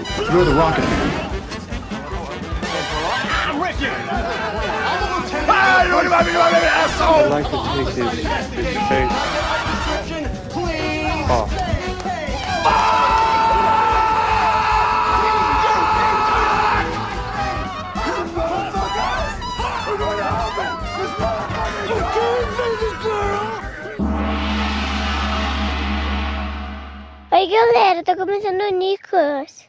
You're the Rocket. I'd like to take face off. Oi, galera, tá começando o Nicolas.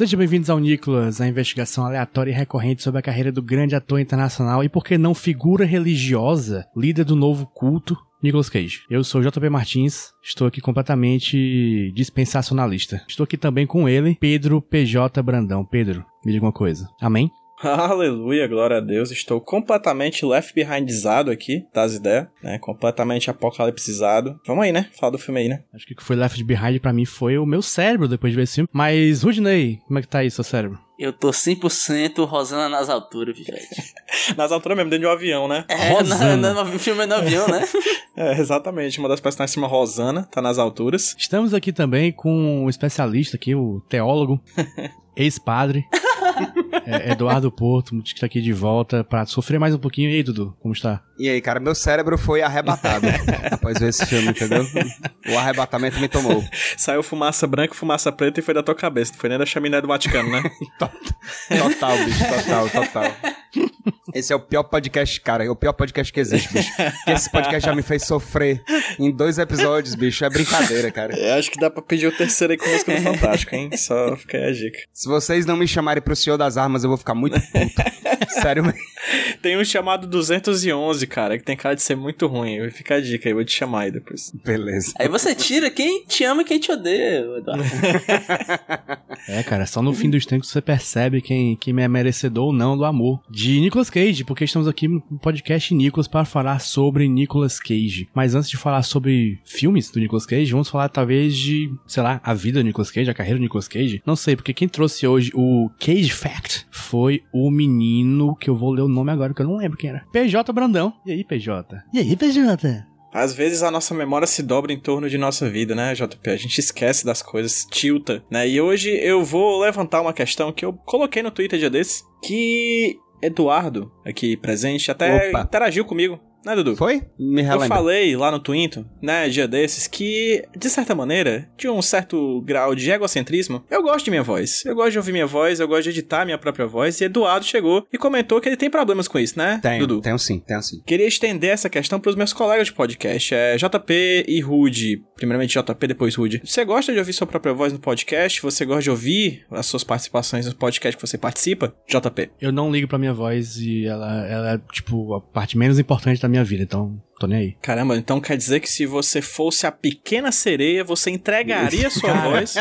Sejam bem-vindos ao Nicolas, a investigação aleatória e recorrente sobre a carreira do grande ator internacional e, por que não, figura religiosa, líder do novo culto, Nicolas Cage. Eu sou JP Martins, estou aqui completamente dispensacionalista. Estou aqui também com ele, Pedro PJ Brandão. Pedro, me diga uma coisa. Amém? Aleluia, glória a Deus. Estou completamente left behindizado aqui, das ideias, né? Completamente apocalipsizado. Vamos aí, né? Fala do filme aí, né? Acho que o que foi left behind pra mim foi o meu cérebro depois de ver esse filme. Mas, Rudney, como é que tá aí seu cérebro? Eu tô 100% Rosana nas alturas, Pivete. Nas alturas mesmo, dentro de um avião, né? É, Rosana. na, na, no filme é no avião, né? É, exatamente. Uma das personagens se chama Rosana, tá nas alturas. Estamos aqui também com um especialista aqui, o teólogo, ex-padre, é, Eduardo Porto, que está aqui de volta pra sofrer mais um pouquinho. E aí, Dudu, como está? E aí, cara, meu cérebro foi arrebatado após ver esse filme, entendeu? O arrebatamento me tomou. Saiu fumaça branca, fumaça preta e foi da tua cabeça. Não foi nem da chaminé do Vaticano, né? Total, bicho, total, total. Esse é o pior podcast, cara. É o pior podcast que existe, bicho. Porque esse podcast já me fez sofrer em dois episódios, bicho. É brincadeira, cara. É, acho que dá pra pedir o terceiro aí com música do Fantástico, hein? Só fica aí a dica. Se vocês não me chamarem pro Senhor das Armas, eu vou ficar muito puto. Sério mesmo. Tem um chamado 211, cara, que tem cara de ser muito ruim. Fica a dica aí, vou te chamar aí depois. Beleza. Aí você tira quem te ama e quem te odeia, Eduardo. É, cara, só no fim dos tempos você percebe quem, quem é merecedor ou não do amor. De Nicolas Cage, porque estamos aqui no podcast Nicolas para falar sobre Nicolas Cage. Mas antes de falar sobre filmes do Nicolas Cage, vamos falar talvez de, sei lá, a vida do Nicolas Cage, a carreira do Nicolas Cage. Não sei, porque quem trouxe hoje o Cage Fact foi o menino, que eu vou ler o nome agora, que eu não lembro quem era. PJ Brandão. E aí, PJ? E aí, PJ? Às vezes a nossa memória se dobra em torno de nossa vida, né, JP? A gente esquece das coisas, tilta, né? E hoje eu vou levantar uma questão que eu coloquei no Twitter dia desses, que Eduardo, aqui presente, até Opa. interagiu comigo. Né, Dudu? Foi? Me Eu falei lá no Twitter, né, dia desses, que, de certa maneira, de um certo grau de egocentrismo, eu gosto de minha voz. Eu gosto de ouvir minha voz, eu gosto de editar minha própria voz. E Eduardo chegou e comentou que ele tem problemas com isso, né, Tenho, Dudu? tenho sim, tenho sim. Queria estender essa questão para os meus colegas de podcast, é JP e Rude. Primeiramente JP, depois Rude. Você gosta de ouvir sua própria voz no podcast? Você gosta de ouvir as suas participações no podcast que você participa? JP. Eu não ligo pra minha voz e ela, ela é, tipo, a parte menos importante da minha vida, então tô nem aí. Caramba, então quer dizer que se você fosse a pequena sereia, você entregaria sua voz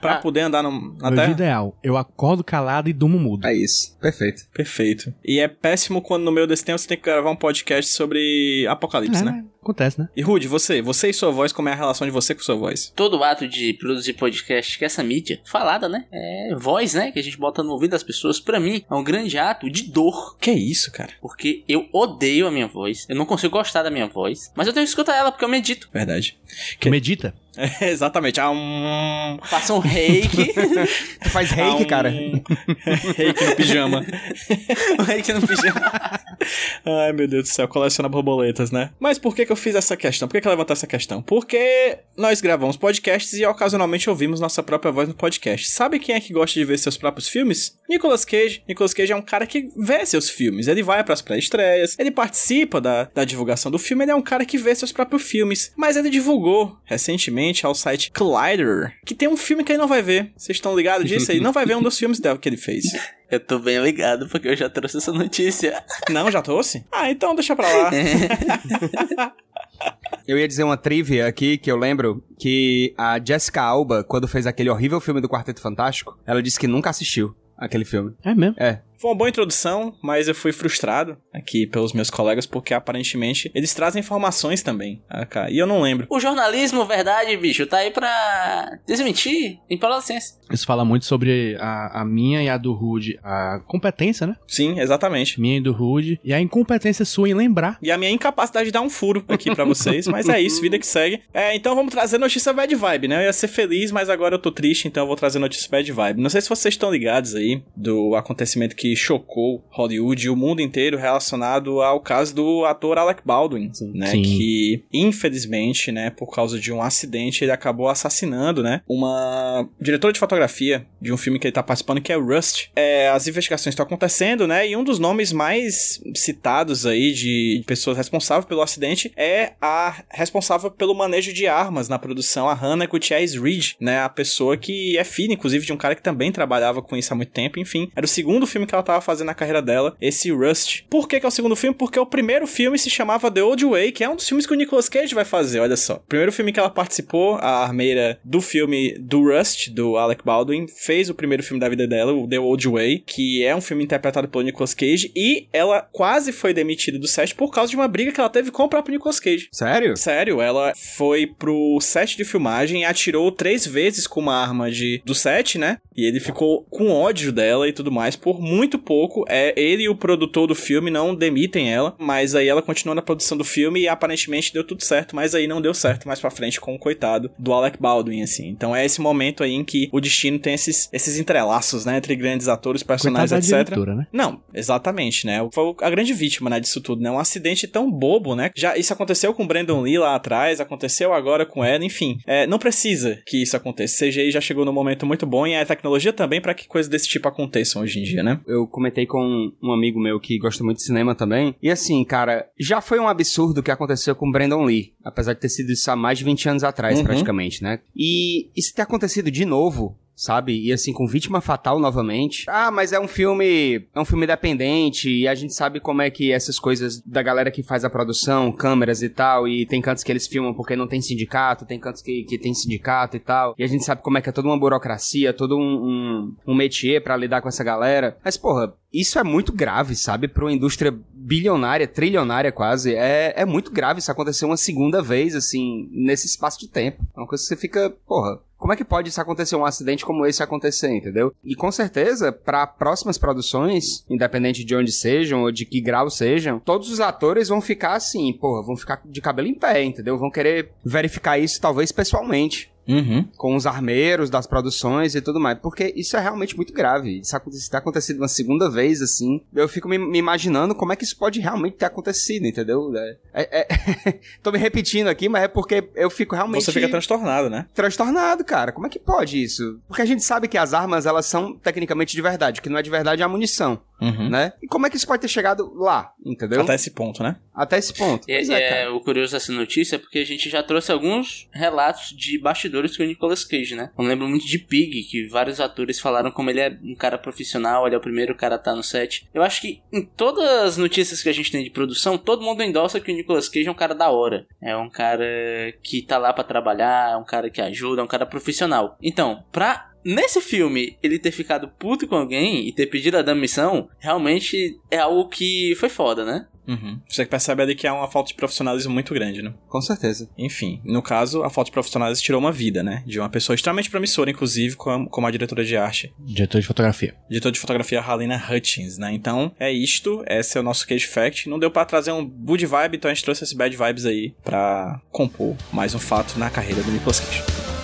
pra poder andar no, na Meu Terra? ideal, eu acordo calado e durmo mudo. É isso. Perfeito. Perfeito. E é péssimo quando no meio desse tempo você tem que gravar um podcast sobre apocalipse, É, né? Acontece, né? E Rude, você, você e sua voz, como é a relação de você com sua voz? Todo ato de produzir podcast, que é essa mídia falada, né? É voz, né? Que a gente bota no ouvido das pessoas. Pra mim, é um grande ato de dor. Que isso, cara? Porque eu odeio a minha voz. Eu não consigo gostar da minha voz. Mas eu tenho que escutar ela porque eu medito. Verdade. Que medita. É, exatamente. Ah, um... Faço um reiki. Tu faz ah, reiki, um- cara? reiki no pijama. um reiki no pijama. Ai, meu Deus do céu, coleciona borboletas, né? Mas por que que eu fiz essa questão? Por que que eu levantei essa questão? Porque nós gravamos podcasts e ocasionalmente ouvimos nossa própria voz no podcast. Sabe quem é que gosta de ver seus próprios filmes? Nicolas Cage. Nicolas Cage é um cara que vê seus filmes. Ele vai pras pré-estreias, ele participa da, da divulgação do filme, ele é um cara que vê seus próprios filmes. Mas ele divulgou recentemente ao site Collider que tem um filme que ele não vai ver. Vocês estão ligados disso? Ele não vai ver um dos filmes dela que ele fez. Eu tô bem ligado porque eu já trouxe essa notícia. Não, já trouxe? Ah, então deixa pra lá. Eu ia dizer uma trivia aqui que eu lembro que a Jessica Alba, quando fez aquele horrível filme do Quarteto Fantástico, ela disse que nunca assistiu aquele filme. É mesmo. É, Foi uma boa introdução, mas eu fui frustrado aqui pelos meus colegas, porque aparentemente eles trazem informações também. ah, cara, E eu não lembro. O jornalismo, verdade, bicho, tá aí pra desmentir em prol da ciência. Isso fala muito sobre a, a minha e a do Rude, a competência, né? Sim, exatamente. Minha e do Rude, e a incompetência sua em lembrar. E a minha incapacidade de dar um furo aqui pra vocês, mas é isso, vida que segue. É, então vamos trazer notícia bad vibe, né? Eu ia ser feliz, mas agora eu tô triste, então eu vou trazer notícia bad vibe. Não sei se vocês estão ligados aí do acontecimento que chocou Hollywood e o mundo inteiro relacionado ao caso do ator Alec Baldwin, né? Sim. Que, infelizmente, né, por causa de um acidente, ele acabou assassinando, né, uma diretora de fotografia de um filme que ele tá participando, que é Rust. É, as investigações estão acontecendo, né, e um dos nomes mais citados aí de pessoas responsáveis pelo acidente é a responsável pelo manejo de armas na produção, a Hannah Gutierrez Reed, né, a pessoa que é filha, inclusive, de um cara que também trabalhava com isso há muito tempo, enfim. Era o segundo filme que ela tava fazendo na carreira dela, esse Rust. Por que que é o segundo filme? Porque o primeiro filme se chamava The Old Way, que é um dos filmes que o Nicolas Cage vai fazer, olha só. O primeiro filme que ela participou, a armeira do filme do Rust, do Alec Baldwin, fez o primeiro filme da vida dela, o The Old Way, que é um filme interpretado pelo Nicolas Cage, e ela quase foi demitida do set por causa de uma briga que ela teve com o próprio Nicolas Cage. Sério? Sério, ela foi pro set de filmagem e atirou três vezes com uma arma de, do set, né? E ele ficou com ódio dela e tudo mais por muito pouco. É, ele e o produtor do filme não demitem ela, mas aí ela continua na produção do filme e aparentemente deu tudo certo, mas aí não deu certo mais pra frente com o coitado do Alec Baldwin, assim. Então é esse momento aí em que o destino tem esses, esses entrelaços, né? Entre grandes atores, personagens, Coitada da etc. diretora, né? Não, exatamente, né? Foi a grande vítima, né, disso tudo, né? Um acidente tão bobo, né? Já isso aconteceu com o Brandon Lee lá atrás, aconteceu agora com ela, enfim. É, não precisa que isso aconteça. CGI já chegou num momento muito bom e a tecnologia também para que coisas desse tipo aconteçam hoje em dia, né? Eu comentei com um amigo meu que gosta muito de cinema também. E assim, cara, já foi um absurdo o que aconteceu com o Brandon Lee. Apesar de ter sido isso há mais de 20 anos atrás, Uhum. praticamente, né? E isso ter acontecido de novo. Sabe? E assim, com vítima fatal novamente. Ah, mas é um filme. É um filme independente. E a gente sabe como é que essas coisas da galera que faz a produção, câmeras e tal. E tem cantos que eles filmam porque não tem sindicato, tem cantos que, que tem sindicato e tal. E a gente sabe como é que é toda uma burocracia, todo um, um, um métier pra lidar com essa galera. Mas, porra, isso é muito grave, sabe? Pra uma indústria bilionária, trilionária quase. É, é muito grave isso acontecer uma segunda vez, assim, nesse espaço de tempo. É uma coisa que você fica, porra. Como é que pode isso acontecer, um acidente como esse acontecer, entendeu? E com certeza, para próximas produções, independente de onde sejam ou de que grau sejam, todos os atores vão ficar assim, porra, vão ficar de cabelo em pé, entendeu? Vão querer verificar isso talvez pessoalmente Uhum. com os armeiros das produções e tudo mais, porque isso é realmente muito grave. Isso aconte- se ter acontecido uma segunda vez, assim, eu fico me, me imaginando como é que isso pode realmente ter acontecido, entendeu? É, é- é- Tô me repetindo aqui, mas é porque eu fico realmente Você fica transtornado, né? transtornado, cara. Como é que pode isso? Porque a gente sabe que as armas, elas são tecnicamente de verdade, o que não é de verdade é a munição, Uhum. né? E como é que isso pode ter chegado lá, entendeu? Até esse ponto, né? Até esse ponto. E, é, é, o curioso dessa notícia é porque a gente já trouxe alguns relatos de bastidores com o Nicolas Cage, né? Eu lembro muito de Pig, que vários atores falaram como ele é um cara profissional, ele é o primeiro cara a estar no set. Eu acho que em todas as notícias que a gente tem de produção, todo mundo endossa que o Nicolas Cage é um cara da hora. É um cara que tá lá pra trabalhar, é um cara que ajuda, é um cara profissional. Então, pra nesse filme ele ter ficado puto com alguém e ter pedido a demissão, realmente é algo que foi foda, né? Uhum. Você percebe ali que há uma falta de profissionalismo muito grande, né? Com certeza. Enfim, no caso, a falta de profissionalismo tirou uma vida, né? De uma pessoa extremamente promissora, inclusive, como, como a diretora de arte. Diretor de fotografia. Diretora de fotografia Halina Hutchins, né? Então, é isto. Esse é o nosso Cage Fact. Não deu pra trazer um good vibe, então a gente trouxe esse bad vibes aí pra compor mais um fato na carreira do Nicolas Cage.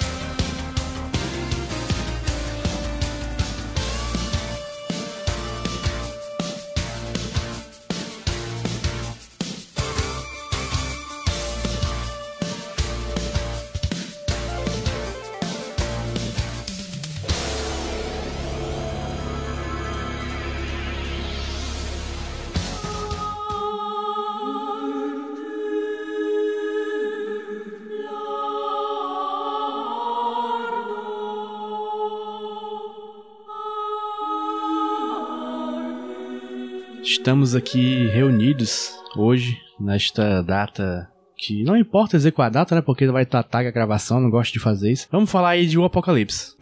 Estamos aqui reunidos hoje, nesta data que não importa dizer qual a data, né? Porque vai tratar a gravação, não gosto de fazer isso. Vamos falar aí de um apocalipse.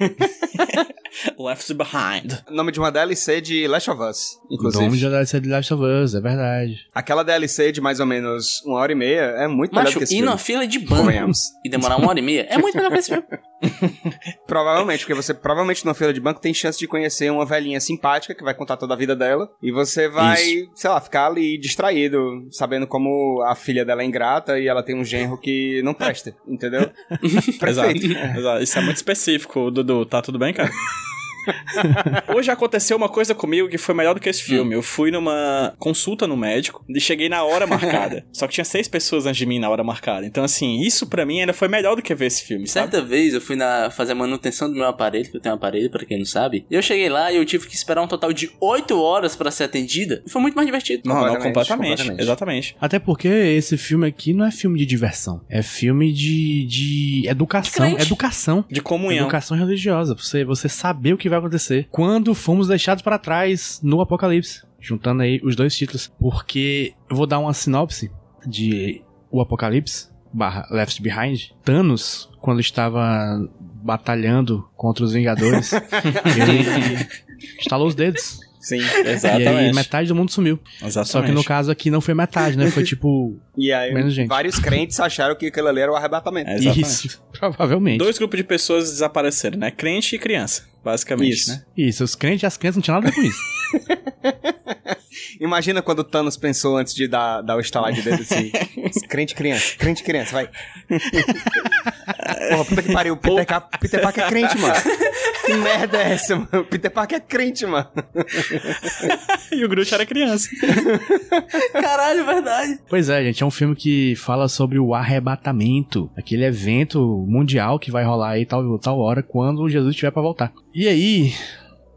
Left Behind. Nome de uma DLC de Last of Us, O inclusive. nome já deve ser de Last of Us, é verdade. Aquela DLC de mais ou menos uma hora e meia é muito melhor Macho, do que esse ir filme. numa fila de banco e demorar uma hora e meia é muito melhor que esse filme. Provavelmente, porque você provavelmente numa fila de banco tem chance de conhecer uma velhinha simpática que vai contar toda a vida dela. E você vai, sei lá, ficar ali distraído, sabendo como a filha dela é ingrata e ela tem um genro que não presta, entendeu? Exato. Exato. Isso é muito específico, Dudu. Tá tudo bem, cara? Hoje aconteceu uma coisa comigo que foi melhor do que esse filme. Eu fui numa consulta no médico e cheguei na hora marcada. Só que tinha seis pessoas antes de mim na hora marcada. Então, assim, isso pra mim ainda foi melhor do que ver esse filme, sabe? Certa vez eu fui na, fazer a manutenção do meu aparelho, que eu tenho um aparelho, pra quem não sabe. E eu cheguei lá e eu tive que esperar um total de 8 horas pra ser atendida. E foi muito mais divertido. Não, não, Completamente, completamente. completamente. Exatamente. Até porque esse filme aqui não é filme de diversão. É filme de, de educação. De educação. De comunhão. Educação religiosa. Você, você saber o que vai acontecer quando fomos deixados para trás no Apocalipse. Juntando aí os dois títulos. Porque eu vou dar uma sinopse de O Apocalipse barra Left Behind. Thanos, quando estava batalhando contra os Vingadores, ele estalou os dedos. Sim. E aí Exatamente. metade do mundo sumiu. Exatamente. Só que no caso aqui não foi metade, né? Foi tipo. E aí, Menos gente. vários crentes acharam que aquilo ali era o arrebatamento. É, exatamente. Isso. Provavelmente. Dois grupos de pessoas desapareceram, né? Crente e criança, basicamente, Isso. né? Isso, os crentes e as crianças não tinham nada a ver com isso. Imagina quando o Thanos pensou antes de dar, dar o estalar de dedo assim. crente criança, crente criança, vai. Porra, puta que pariu. Peter, Ca- Peter Parker é crente, mano. Que merda é essa, mano? Peter Parker é crente, mano. e o Groot era criança. Caralho, verdade. Pois é, gente, é um filme que fala sobre o arrebatamento, aquele evento mundial que vai rolar aí tal, tal hora quando Jesus estiver pra voltar. E aí,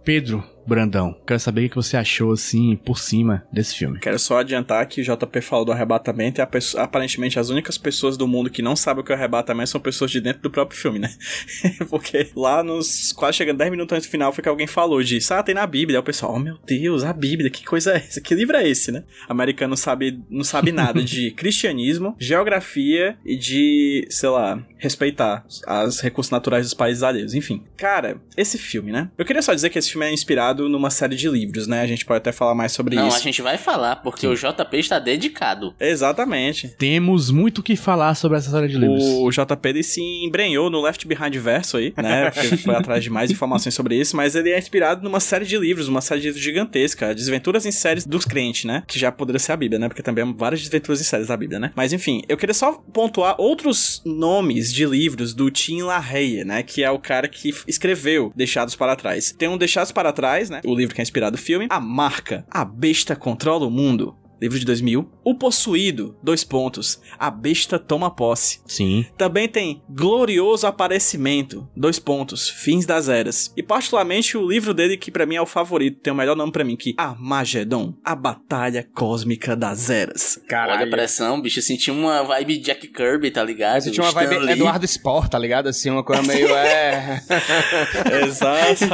Pedro Brandão, quero saber o que você achou assim por cima desse filme. Quero só adiantar que o JP falou do arrebatamento e a pesso- aparentemente as únicas pessoas do mundo que não sabem o que é arrebatamento são pessoas de dentro do próprio filme, né? Porque lá nos quase chegando 10 minutos antes do final foi que alguém falou disso. Ah, tem na Bíblia. Aí o pessoal, oh meu Deus, a Bíblia, que coisa é essa? Que livro é esse, né? Americano não sabe, não sabe nada de cristianismo, geografia e de, sei lá, respeitar os recursos naturais dos países alheios. Enfim, cara, esse filme, né? Eu queria só dizer que esse filme é inspirado numa série de livros, né? A gente pode até falar mais sobre Não, isso. a gente vai falar, porque o JP está dedicado. Exatamente. Temos muito o que falar sobre essa série de livros. O JP ele se embrenhou no Left Behind verso aí, né? Porque foi atrás de mais informações sobre isso, mas ele é inspirado numa série de livros, uma série de livros gigantesca, Desventuras em séries dos crentes, né? Que já poderia ser a Bíblia, né? Porque também há várias desventuras em séries da Bíblia, né? Mas enfim, eu queria só pontuar outros nomes de livros do Tim LaHaye, né? Que é o cara que escreveu Deixados para Trás. Tem um Deixados para Trás, né? O livro que é inspirado no filme. A Marca. A Besta Controla o Mundo. Livro de 2000. O Possuído, dois pontos. A Besta Toma Posse. Sim. Também tem Glorioso Aparecimento, dois pontos, Fins das Eras. E particularmente o livro dele que pra mim é o favorito, tem o melhor nome pra mim, que Armagedon, a Batalha Cósmica das Eras. Olha a pressão, bicho. Eu senti uma vibe Jack Kirby, tá ligado? Você tinha uma vibe Stan Lee. Eduardo Sport, tá ligado? Assim, uma coisa meio. É. Exato.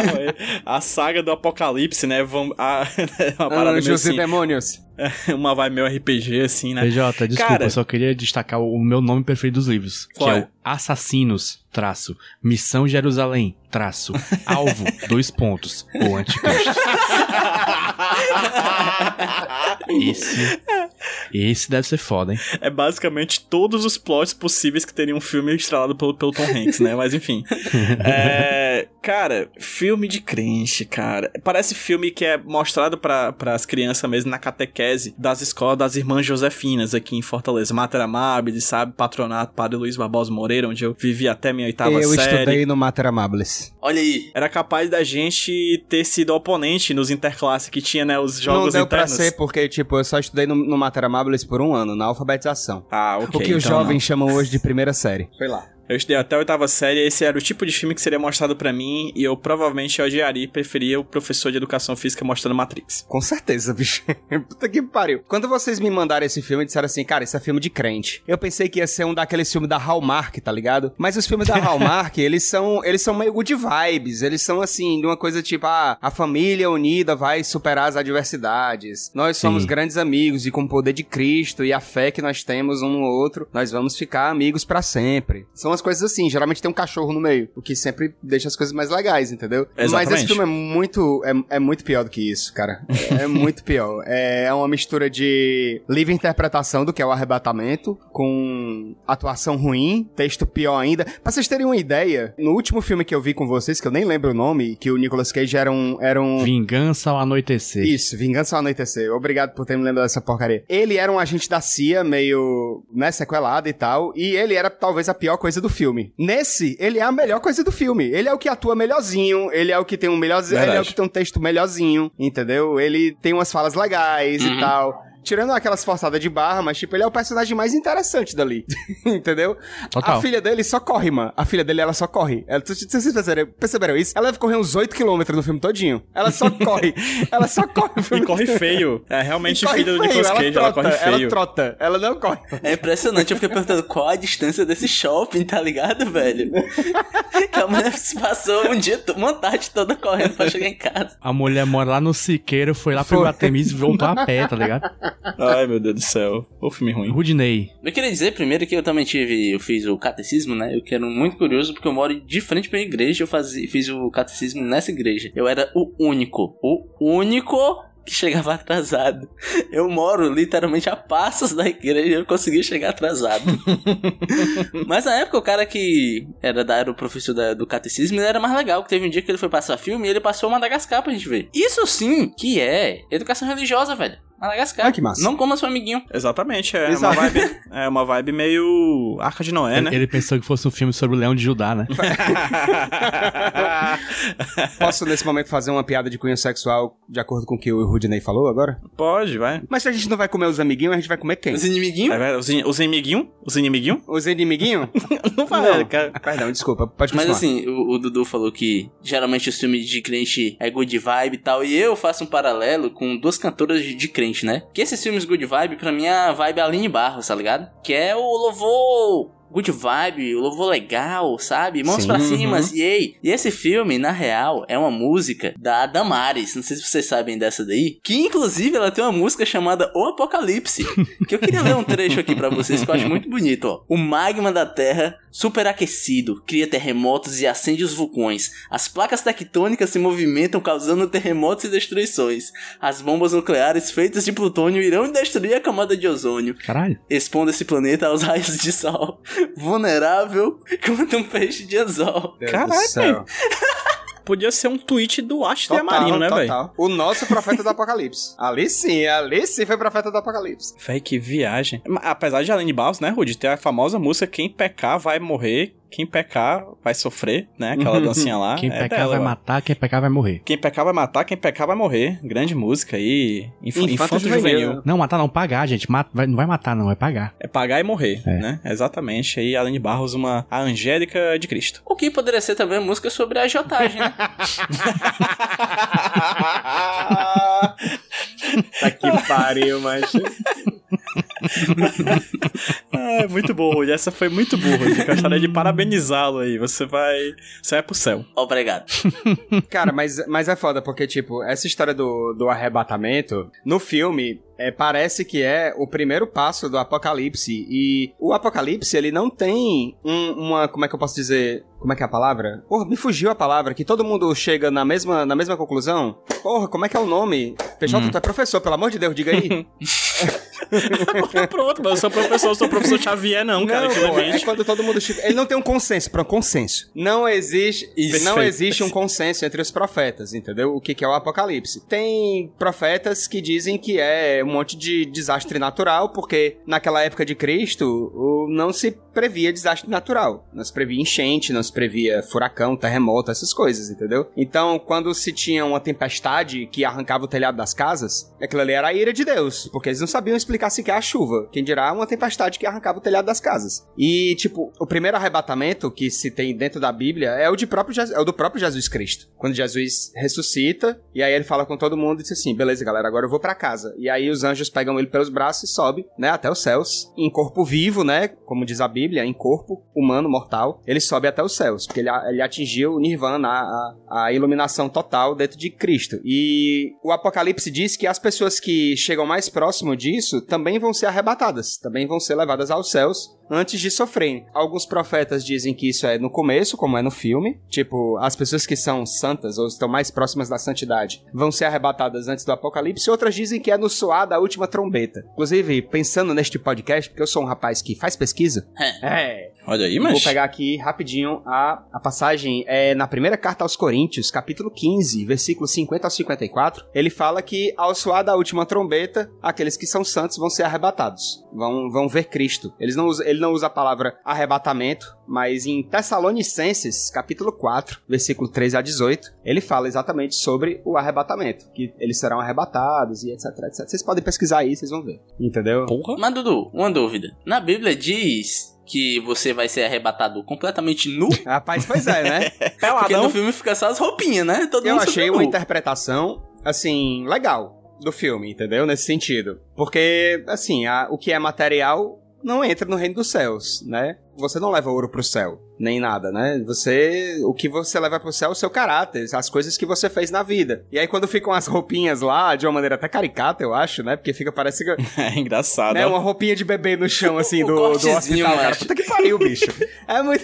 a saga do Apocalipse, né? Vamos, a, uma parada meio Anjos e assim, demônios. uma vibe meio RPG, assim, né? PJ, desculpa, Cara- eu só queria destacar o meu nome preferido dos livros, Qual que é é? o Assassinos, traço, Missão Jerusalém, traço, Alvo, dois pontos, o Anticristo. Esse, esse deve ser foda, hein? É basicamente todos os plots possíveis que teria um filme estrelado pelo, pelo Tom Hanks, né? Mas enfim. É, cara, filme de crente, cara. Parece filme que é mostrado para as crianças mesmo na catequese das escolas das irmãs Josefinas aqui em Fortaleza. Mater Amabilis, sabe? Patronato Padre Luiz Barbosa Moreira, onde eu vivi até minha oitava Eu série. estudei no Mater Amables. Olha aí. Era capaz da gente ter sido oponente nos interclasses que tinha, né? Os Não jogos deu pra internos. ser, porque, tipo, eu só estudei no, no Mater Amables por um ano, na alfabetização. Ah, ok. o que os então não. jovens chamam hoje de primeira série. Foi lá. Eu estudei até a oitava série, esse era o tipo de filme que seria mostrado pra mim e eu provavelmente odiaria e preferia o professor de educação física mostrando Matrix. Com certeza, bicho. Puta que pariu. Quando vocês me mandaram esse filme, disseram assim, cara, isso é filme de crente. Eu pensei que ia ser um daqueles filmes da Hallmark, tá ligado? Mas os filmes da Hallmark, eles são, eles são meio good vibes. Eles são assim, de uma coisa tipo, ah, a família unida vai superar as adversidades. Nós somos Sim. grandes amigos e com o poder de Cristo e a fé que nós temos um no outro, nós vamos ficar amigos pra sempre. São umas umas coisas assim. Geralmente tem um cachorro no meio, o que sempre deixa as coisas mais legais, entendeu? Mas Exatamente. esse filme é muito, é, é muito pior do que isso, cara. É, é muito pior. É, é uma mistura de livre interpretação do que é o arrebatamento, com atuação ruim, texto pior ainda. Pra vocês terem uma ideia, no último filme que eu vi com vocês, que eu nem lembro o nome, que o Nicolas Cage era um... Era um Vingança ao anoitecer. isso, Vingança ao Anoitecer. Obrigado por ter me lembrado dessa porcaria. Ele era um agente da CIA, meio, né, sequelado e tal, e ele era talvez a pior coisa do filme. Nesse, ele é a melhor coisa do filme. Ele é o que atua melhorzinho, ele é o que tem um melhorzinho, ele é o Verdade. que tem um texto melhorzinho, entendeu? Ele tem umas falas legais Uhum. e tal. Tirando aquelas forçadas de barra, mas, tipo, ele é o personagem mais interessante dali. entendeu? Total. A filha dele só corre, mano. A filha dele, ela só corre. Ela, vocês perceberam, perceberam isso? Ela deve correr uns 8km no filme todinho. Ela só corre. ela só corre o E filme corre todo. feio. É realmente E corre filha do Nicolas ela Cage, ela trota, corre feio. Ela trota, ela não corre. É impressionante, eu fiquei perguntando qual a distância desse shopping, tá ligado, velho? que a mulher se passou um dia, uma tarde toda correndo pra chegar em casa. A mulher mora lá no Siqueiro, foi lá pro Foi. Iguatemi e voltou a pé, tá ligado? Ai, meu Deus do céu. O filme ruim. Rudney. Eu queria dizer primeiro que eu também tive, eu fiz o catecismo, né? Eu quero muito curioso porque eu moro de frente pra igreja, eu fazia, fiz o catecismo nessa igreja. Eu era o único, o único que chegava atrasado. Eu moro literalmente a passos da igreja e eu conseguia chegar atrasado. Mas na época o cara que era, da, era o professor da- do catecismo, ele era mais legal, que teve um dia que ele foi passar filme e ele passou Madagascar pra gente ver. Isso sim que é educação religiosa, velho. Madagascar. Ah, que massa. Não coma seu amiguinho. Exatamente, é Exato. uma vibe. É uma vibe meio. Arca de Noé, ele, né? ele pensou que fosse um filme sobre o Leão de Judá, né? Posso, nesse momento, fazer uma piada de cunho sexual de acordo com o que o Rudney falou agora? Pode, vai. Mas se a gente não vai comer os amiguinhos, a gente vai comer quem? Os inimiguinhos? É os, in- os inimiguinhos? Os inimiguinhos? Os inimiguinhos? Não Não. cara. Perdão, desculpa, pode Mas continuar. assim, o, o Dudu falou que geralmente os filmes de crente é good vibe e tal. E eu faço um paralelo com duas cantoras de, de crente, né? Que esses filmes good vibe, pra mim, é a vibe Aline Barros, tá ligado? Que é o louvor good vibe, o louvor legal, sabe? Mãos Sim. pra cima, Uhum. yay. E esse filme, na real, é uma música da Damares. Não sei se vocês sabem dessa daí. Que inclusive ela tem uma música chamada O Apocalipse. que eu queria ler um trecho aqui pra vocês que eu acho muito bonito, ó. O magma da Terra, superaquecido, cria terremotos e acende os vulcões. As placas tectônicas se movimentam causando terremotos e destruições. As bombas nucleares feitas de plutônio irão destruir a camada de ozônio, Caralho. expondo esse planeta aos raios de sol. Vulnerável quanto um peixe de anzol. Deus Caraca, do céu. Podia ser um tweet do Ashley Total, Marino, né, velho? O nosso profeta do apocalipse. Ali sim, ali sim foi profeta do apocalipse. Véi, que viagem. Apesar de Aline Barros, né, Rudy, ter a famosa música Quem pecar vai morrer, quem pecar vai sofrer, né? Aquela dancinha lá. Quem é pecar dela, vai ó. matar, quem pecar vai morrer. Quem pecar vai matar, quem pecar vai morrer. Grande música aí. Inf Infanto Infanto, juvenil. juvenil. Não, matar não, pagar, gente. Mata, vai- não vai matar, não, vai pagar. É pagar e morrer, É. né? Exatamente. Aí Aline Barros, uma a Angélica de Cristo. O que poderia ser também uma música sobre a agiotagem, né? Tá que pariu, mas. Ah, muito bom, Rudy. Essa foi muito boa, Rudy. Eu gostaria de parabenizá-lo aí. Você vai. Você vai pro céu. Obrigado. Cara, mas, mas é foda, porque, tipo, essa história do, do arrebatamento, no filme, é, parece que é o primeiro passo do apocalipse. E o apocalipse, ele não tem um- uma. Como é que eu posso dizer? Como é que é a palavra? Porra, me fugiu a palavra, que todo mundo chega na mesma, na mesma conclusão. Porra, como é que é o nome? PJ, tu é professor, pelo amor de Deus, diga aí. Pronto, mas eu sou professor, eu sou professor Xavier, não, cara. Não, pô, é quando todo mundo chega. Ele não tem um consenso, pronto, consenso. Não existe, Isso. não existe um consenso entre os profetas, entendeu? O que, que é o apocalipse? Tem profetas que dizem que é um monte de desastre natural, porque naquela época de Cristo não se previa desastre natural. Não se previa enchente, não se previa furacão, terremoto, essas coisas, entendeu? Então, quando se tinha uma tempestade que arrancava o telhado das casas, aquilo ali era a ira de Deus, porque eles não sabiam explicar sequer a chuva. Quem dirá uma tempestade que arrancava o telhado das casas. E, tipo, o primeiro arrebatamento que se tem dentro da Bíblia é o, de próprio, é o do próprio Jesus Cristo. Quando Jesus ressuscita, e aí ele fala com todo mundo e diz assim: beleza, galera, agora eu vou pra casa. E aí os anjos pegam ele pelos braços e sobe, né, até os céus, em corpo vivo, né, como diz a Bíblia, em corpo humano, mortal. Ele sobe até os céus, porque ele, ele atingiu o nirvana, a, a, a iluminação total dentro de Cristo. E o Apocalipse diz que as pessoas que chegam mais próximo disso também vão ser arrebatadas, também vão ser levadas aos céus antes de sofrerem. Alguns profetas dizem que isso é no começo, como é no filme. Tipo, as pessoas que são santas ou estão mais próximas da santidade vão ser arrebatadas antes do apocalipse. Outras dizem que é no soar da última trombeta. Inclusive, pensando neste podcast, porque eu sou um rapaz que faz pesquisa. É. Olha aí, mas. Vou pegar aqui rapidinho a, a passagem. É na primeira carta aos Coríntios, capítulo 15, versículos 50 ao 54. Ele fala que ao soar da última trombeta, aqueles que são santos vão ser arrebatados. Vão, vão ver Cristo. Eles não usa, ele não usa a palavra arrebatamento, mas em Tessalonicenses, capítulo 4, versículo 13 a 18, ele fala exatamente sobre o arrebatamento. Que eles serão arrebatados e etc, etc. Vocês podem pesquisar aí, vocês vão ver. Entendeu? Porra. Mas, Dudu, uma dúvida. Na Bíblia diz que você vai ser arrebatado completamente nu. Rapaz, pois é, né? Porque no filme fica só as roupinhas, né? Todo Eu achei uma nu. interpretação, assim, legal do filme, entendeu? Nesse sentido. Porque, assim, a- o que é material não entra no reino dos céus, né? Você não leva ouro pro céu, nem nada, né? Você, o que você leva pro céu é o seu caráter, as coisas que você fez na vida. E aí quando ficam as roupinhas lá, de uma maneira até caricata, eu acho, né? Porque fica parece que É engraçado. né, uma roupinha de bebê no chão assim do, do hospital, cara. Puta que pariu, bicho. É muito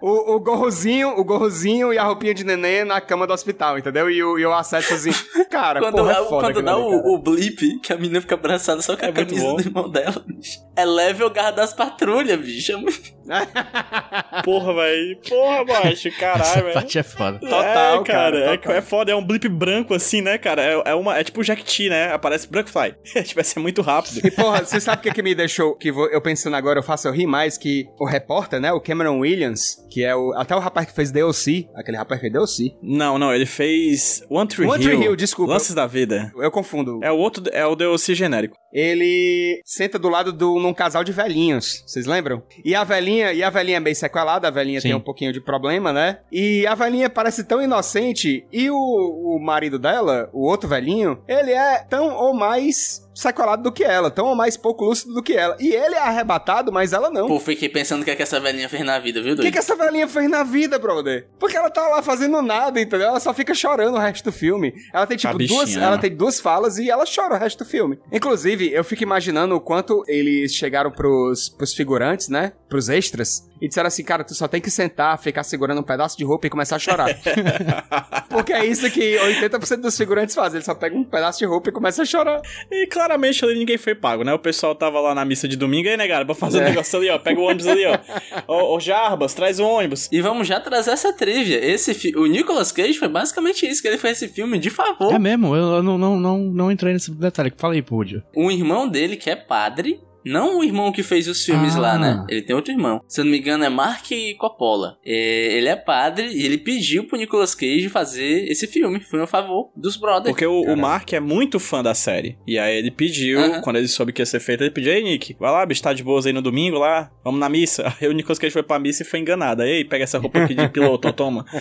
O, o gorrozinho, o gorrozinho e a roupinha de neném na cama do hospital, entendeu? E o, e o acesso assim. Cara, Quando, porra, é dá- foda quando dá ali, o, o blip, que a menina fica abraçada só com a É camisa do irmão dela, bicho. É leve o garra das patrulhas, bicho. É muito- Porra, velho. Porra, macho. Caralho, velho. parte é foda. Total, é, cara. cara, é, total. é foda, é um blip branco assim, né, cara? É, é, uma, é tipo o Jack T, né? Aparece Black Fly. É, tipo, vai ser muito rápido. E porra, você sabe o que, que me deixou, que vo- eu pensando agora, eu faço eu rir mais, que o repórter, né, o Cameron Williams, que é o, até o rapaz que fez DLC, aquele rapaz que fez DLC. Não, não, ele fez One Tree One Hill. Tree Hill, desculpa. Lances da Vida. Eu confundo. É o outro, é o DLC genérico. Ele senta do lado de um casal de velhinhos, vocês lembram? E a velhinha, e a velhinha é bem sequelada, a velhinha Sim. tem um pouquinho de problema, né? E a velhinha parece tão inocente, e o, o marido dela, o outro velhinho, ele é tão ou mais sequelado do que ela, tão ou mais pouco lúcido do que ela. E ele é arrebatado, mas ela não. Pô, fiquei pensando o que, é que essa velhinha fez na vida, viu, O que, doido? que essa velhinha fez na vida, brother? Porque ela tá lá fazendo nada, entendeu? Ela só fica chorando o resto do filme. Ela tem, tipo, A bichinha, duas. né? Ela tem duas falas e ela chora o resto do filme. Inclusive, eu fico imaginando o quanto eles chegaram pros, pros figurantes, né? Pros extras. E disseram assim, cara, tu só tem que sentar, ficar segurando um pedaço de roupa e começar a chorar. Porque é isso que 80% dos figurantes fazem. Eles só pegam um pedaço de roupa e começam a chorar. E claramente ali ninguém foi pago, né? O pessoal tava lá na missa de domingo, e aí, negado, pra fazer um É. negócio ali, ó. Pega o ônibus ali, ó. Ô, ô Jarbas, traz o ônibus. E vamos já trazer essa trivia. Esse fi- O Nicolas Cage foi basicamente isso, que ele fez esse filme de favor. É mesmo, eu, eu não, não, não, não entrei nesse detalhe. Fala aí, Púdio. Um irmão dele que é padre. Não o irmão que fez os filmes Ah. lá, né? Ele tem outro irmão. Se eu não me engano, é Mark Coppola. É, ele é padre e ele pediu pro Nicolas Cage fazer esse filme. Foi a favor dos brothers. Porque o, o. Mark é muito fã da série. E aí ele pediu, Aham. quando ele soube que ia ser feito, ele pediu, ei, Nick, vai lá, bicho, tá de boas aí no domingo lá, vamos na missa. Aí o Nicolas Cage foi pra missa e foi enganado. Ei, pega essa roupa aqui de piloto, toma.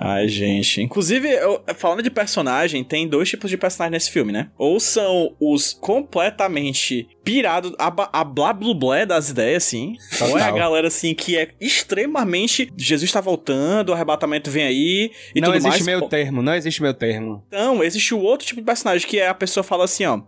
Ai, gente. Inclusive, eu- falando de personagem, tem dois tipos de personagem nesse filme, né? Ou são os completamente pirados, a, a blá blá blá das ideias, assim. Ou é a Total. galera, assim, que é extremamente. Jesus tá voltando, o arrebatamento vem aí e não tudo existe mais. meio termo, não existe meio termo. Então, existe o outro tipo de personagem que é a pessoa fala assim, ó.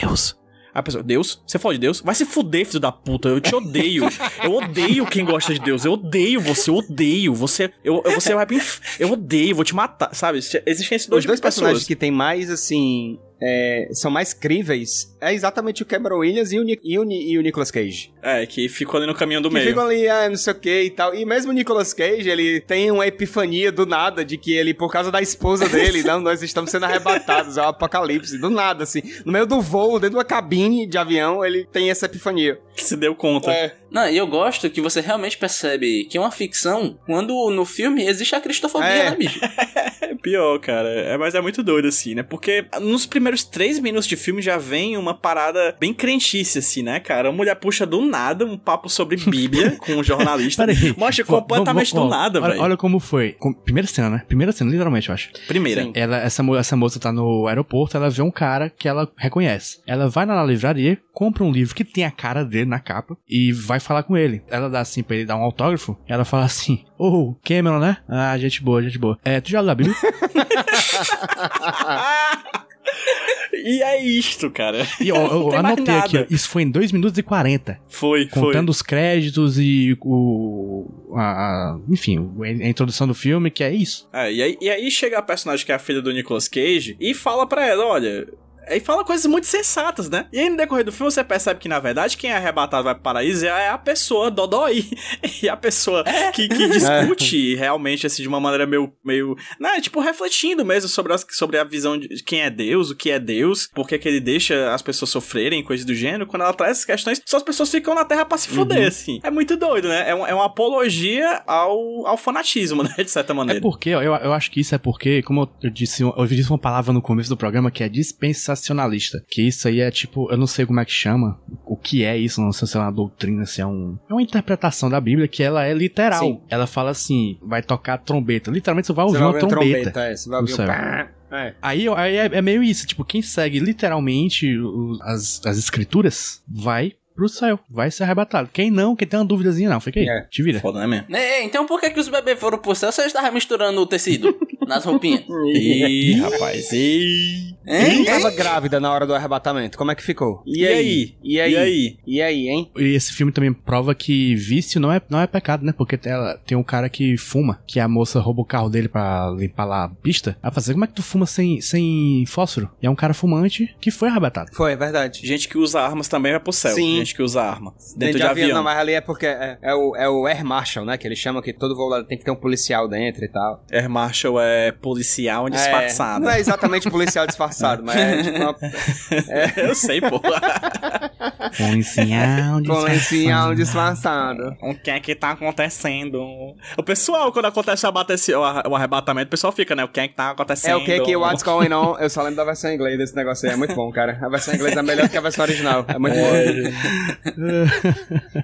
Deus. A pessoa, Deus? Você fala de Deus? Vai se fuder, filho da puta. Eu te odeio. Eu odeio quem gosta de Deus. Eu odeio você, eu odeio. Você. Eu, você vai pro inf... Eu odeio, vou te matar. Sabe? Existem esses dois Os dois personagens que tem mais, assim. É, são mais críveis é exatamente o Cameron Williams e o, Ni- e o, Ni- e o Nicolas Cage. É, que ficou ali no caminho do que meio. ficam ali, ah, não sei o que e tal. E mesmo o Nicolas Cage, ele tem uma epifania do nada de que ele, por causa da esposa dele, não, nós estamos sendo arrebatados, é o apocalipse, do nada, assim. No meio do voo, dentro de uma cabine de avião, ele tem essa epifania. Que se deu conta. É. Não, e eu gosto que você realmente percebe que é uma ficção quando no filme existe a cristofobia, É. né, bicho? É pior, cara. É, mas é muito doido, assim, né? Porque nos primeiros três minutos de filme já vem uma parada bem crentice, assim, né, cara? A mulher puxa do nada um papo sobre Bíblia com um jornalista. Peraí. Mostra completamente do nada, velho. Olha como foi. Primeira cena, né? Primeira cena, literalmente, eu acho. Primeira. Sim. Ela, essa, essa moça tá no aeroporto, ela vê um cara que ela reconhece. Ela vai na livraria, compra um livro que tem a cara dele na capa e vai falar com ele. Ela dá assim pra ele dar um autógrafo. Ela fala assim: Ô, Cameron, né? Ah, gente boa, gente boa. É, tu já leu a Bíblia? E é isto, cara. E eu, eu anotei aqui, ó, isso foi em 2 minutos e 40. Foi, foi. Contando os créditos e o. A, a- enfim, a introdução do filme, que é isso. É, e aí, e aí chega a personagem que é a filha do Nicolas Cage e fala pra ela, olha... Aí fala coisas muito sensatas, né? E aí no decorrer do filme você percebe que, na verdade, quem é arrebatado vai pro paraíso é a pessoa dodói. E a pessoa que, que discute realmente, assim, de uma maneira meio... meio né? Tipo, refletindo mesmo sobre, as, sobre a visão de quem é Deus, o que é Deus, por que que ele deixa as pessoas sofrerem, coisas do gênero. Quando ela traz essas questões, só as pessoas ficam na Terra pra se fuder, assim. É muito doido, né? É, um- é uma apologia ao, ao fanatismo, né? De certa É maneira. porque, ó, eu, eu acho que isso é porque, como eu disse, eu disse uma palavra no começo do programa que é dispensacionalista. Que isso aí é tipo, eu não sei como é que chama, o que é isso, não sei se é uma doutrina, se é um. É uma interpretação da Bíblia que ela é literal. Sim. Ela fala assim, vai tocar trombeta. Literalmente você vai Você ouvir vai uma ouvir trombeta. trombeta, é, você vai ouvir um pá. É. Aí, aí é, é meio isso, tipo, quem segue literalmente as, as escrituras vai pro céu, vai ser arrebatado. Quem não, quem tem uma duvidazinha não, fica aí, É. te vira. Foda, né, mesmo? É, então por que, que os bebês foram pro céu se eles estavam misturando o tecido nas roupinhas? Ih, rapaz, ih. Quem tava grávida na hora do arrebatamento? Como é que ficou? E aí? E aí? E aí? E aí, hein? E esse filme também prova que vício não é, não é pecado, né? Porque tem, ela- tem um cara que fuma, que a moça rouba o carro dele pra limpar lá a pista. Ela fala assim, como é que tu fuma sem, sem fósforo? E é um cara fumante que foi arrebatado. Foi, é verdade. Gente que usa armas também vai pro céu. Sim. Gente que usa arma. Dentro de, avião. Não, mas ali é porque é, é o, é o Air Marshal, né? Que eles chamam que todo voo tem que ter um policial dentro e tal. Air Marshal é policial disfarçado. É, não é exatamente policial disfarçado, mas é tipo uma Eu sei, pô. Policial de policial disfarçado. o que é que tá acontecendo? O pessoal, quando acontece o, arrebatamento, o pesal fica, né? O que é que tá acontecendo? É o que que What's Going On? Eu só lembro da versão em inglês desse negócio aí. É muito bom, cara. A versão em inglês é melhor que a versão original. É muito boa.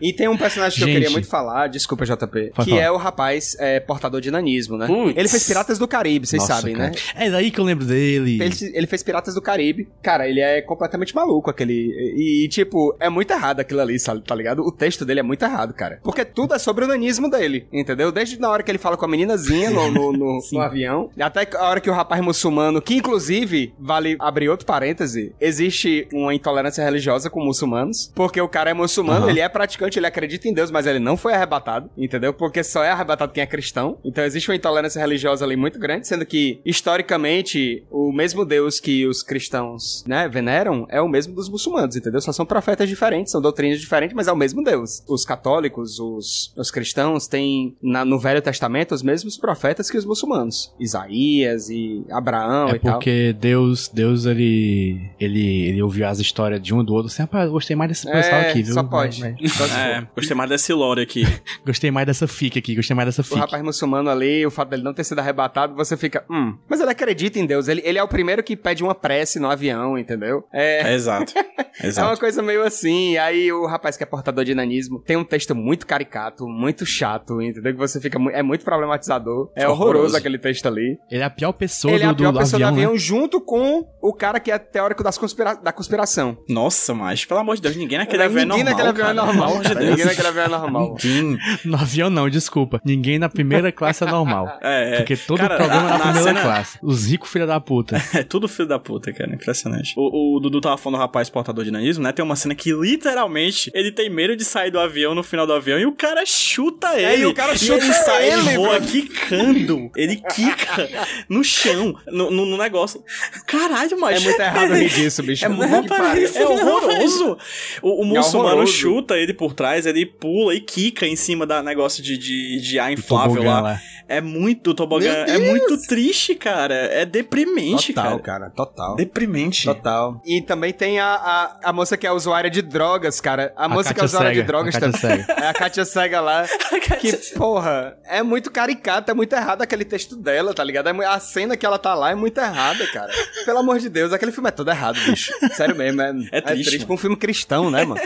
E tem um personagem que eu Gente. queria muito falar, desculpa, JP, Pode que falar. é o rapaz é, portador de nanismo, né? Putz. Ele fez Piratas do Caribe, vocês Nossa, sabem, cara. né? É daí que eu lembro dele. Ele, ele fez Piratas do Caribe. Cara, ele é completamente maluco, aquele. E, tipo, é muito errado aquilo ali, sabe? Tá ligado? O texto dele é muito errado, cara. Porque tudo é sobre o nanismo dele, entendeu? Desde na hora que ele fala com a meninazinha no, no, no- no avião, até a hora que o rapaz muçulmano, que inclusive, vale abrir outro parêntese, existe uma intolerância religiosa com muçulmanos, porque o cara é muçulmano, Aham. ele é praticante, ele acredita em Deus, mas ele não foi arrebatado, entendeu? Porque só é arrebatado quem é cristão. Então existe uma intolerância religiosa ali muito grande, sendo que, historicamente, o mesmo Deus que os cristãos, né, veneram é o mesmo dos muçulmanos, entendeu? Só são profetas diferentes, são doutrinas diferentes, mas é o mesmo Deus. Os católicos, os, os cristãos têm na- no Velho Testamento os mesmos profetas que os muçulmanos. Isaías e Abraão É e tal. porque Deus, Deus, ele, ele, ele ouviu as histórias de um do outro. Assim, rapaz, eu gostei mais desse pessoal É, aqui, viu? só pode. Vai, vai. Só se for. É, gostei mais desse lore aqui. Gostei mais dessa fica aqui, gostei mais dessa O fica. rapaz muçulmano ali, o fato dele não ter sido arrebatado, você fica, hum. Mas ele acredita em Deus. Ele, ele é o primeiro que pede uma prece no avião, entendeu? É. É, exato. É uma Exato. coisa meio assim. Aí o rapaz que é portador de nanismo tem um texto muito caricato, muito chato, entendeu? Que você fica. É muito problematizador. É horroroso, Horroroso. aquele texto ali. Ele é a pior pessoa Ele do, é a pior do pessoa avião, do avião né? junto com o cara que é teórico das conspira- da conspiração. Nossa, mas pelo amor de Deus, ninguém naquele avião é Ninguém normal. naquele avião é normal. Ninguém naquele avião é normal. Ninguém. No avião não, desculpa. Ninguém na primeira classe é normal. É, é. Porque todo Cara, programa é na- na primeira cena- classe. Os ricos filha da puta. É tudo filho da puta, cara. Impressionante. O, o Dudu tava falando do rapaz portador de nanismo, né? Tem uma cena que literalmente ele tem medo de sair do avião no final do avião e o cara chuta ele. É, e o cara chuta ele sai, ele ele, voa quicando. Ele quica no chão, no, no- no negócio. Caralho, mas. É muito errado rir disso, bicho. É, muito pariu. é horroroso. O, o muçulmano horroroso. chuta ele por trás, ele pula e quica em cima da negócio de, de, de ar inflável lá. lá. É muito tobogã. É muito triste, cara. É deprimente, Total, cara. cara. Total. Deprimente. Total. E também tem a, a, a moça que é usuária de drogas, cara. A, A moça que é Kátia usuária de Cega, drogas a Kátia também. Cega. É a Kátia Cega lá. que, porra, é muito caricato, é muito errado aquele texto dela, tá ligado? É a cena que ela tá lá é muito errada, cara. Pelo amor de Deus, aquele filme é todo errado, bicho. Sério mesmo, é, É triste, mano. pra um filme cristão, né, mano?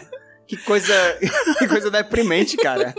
Que coisa, que coisa deprimente, cara.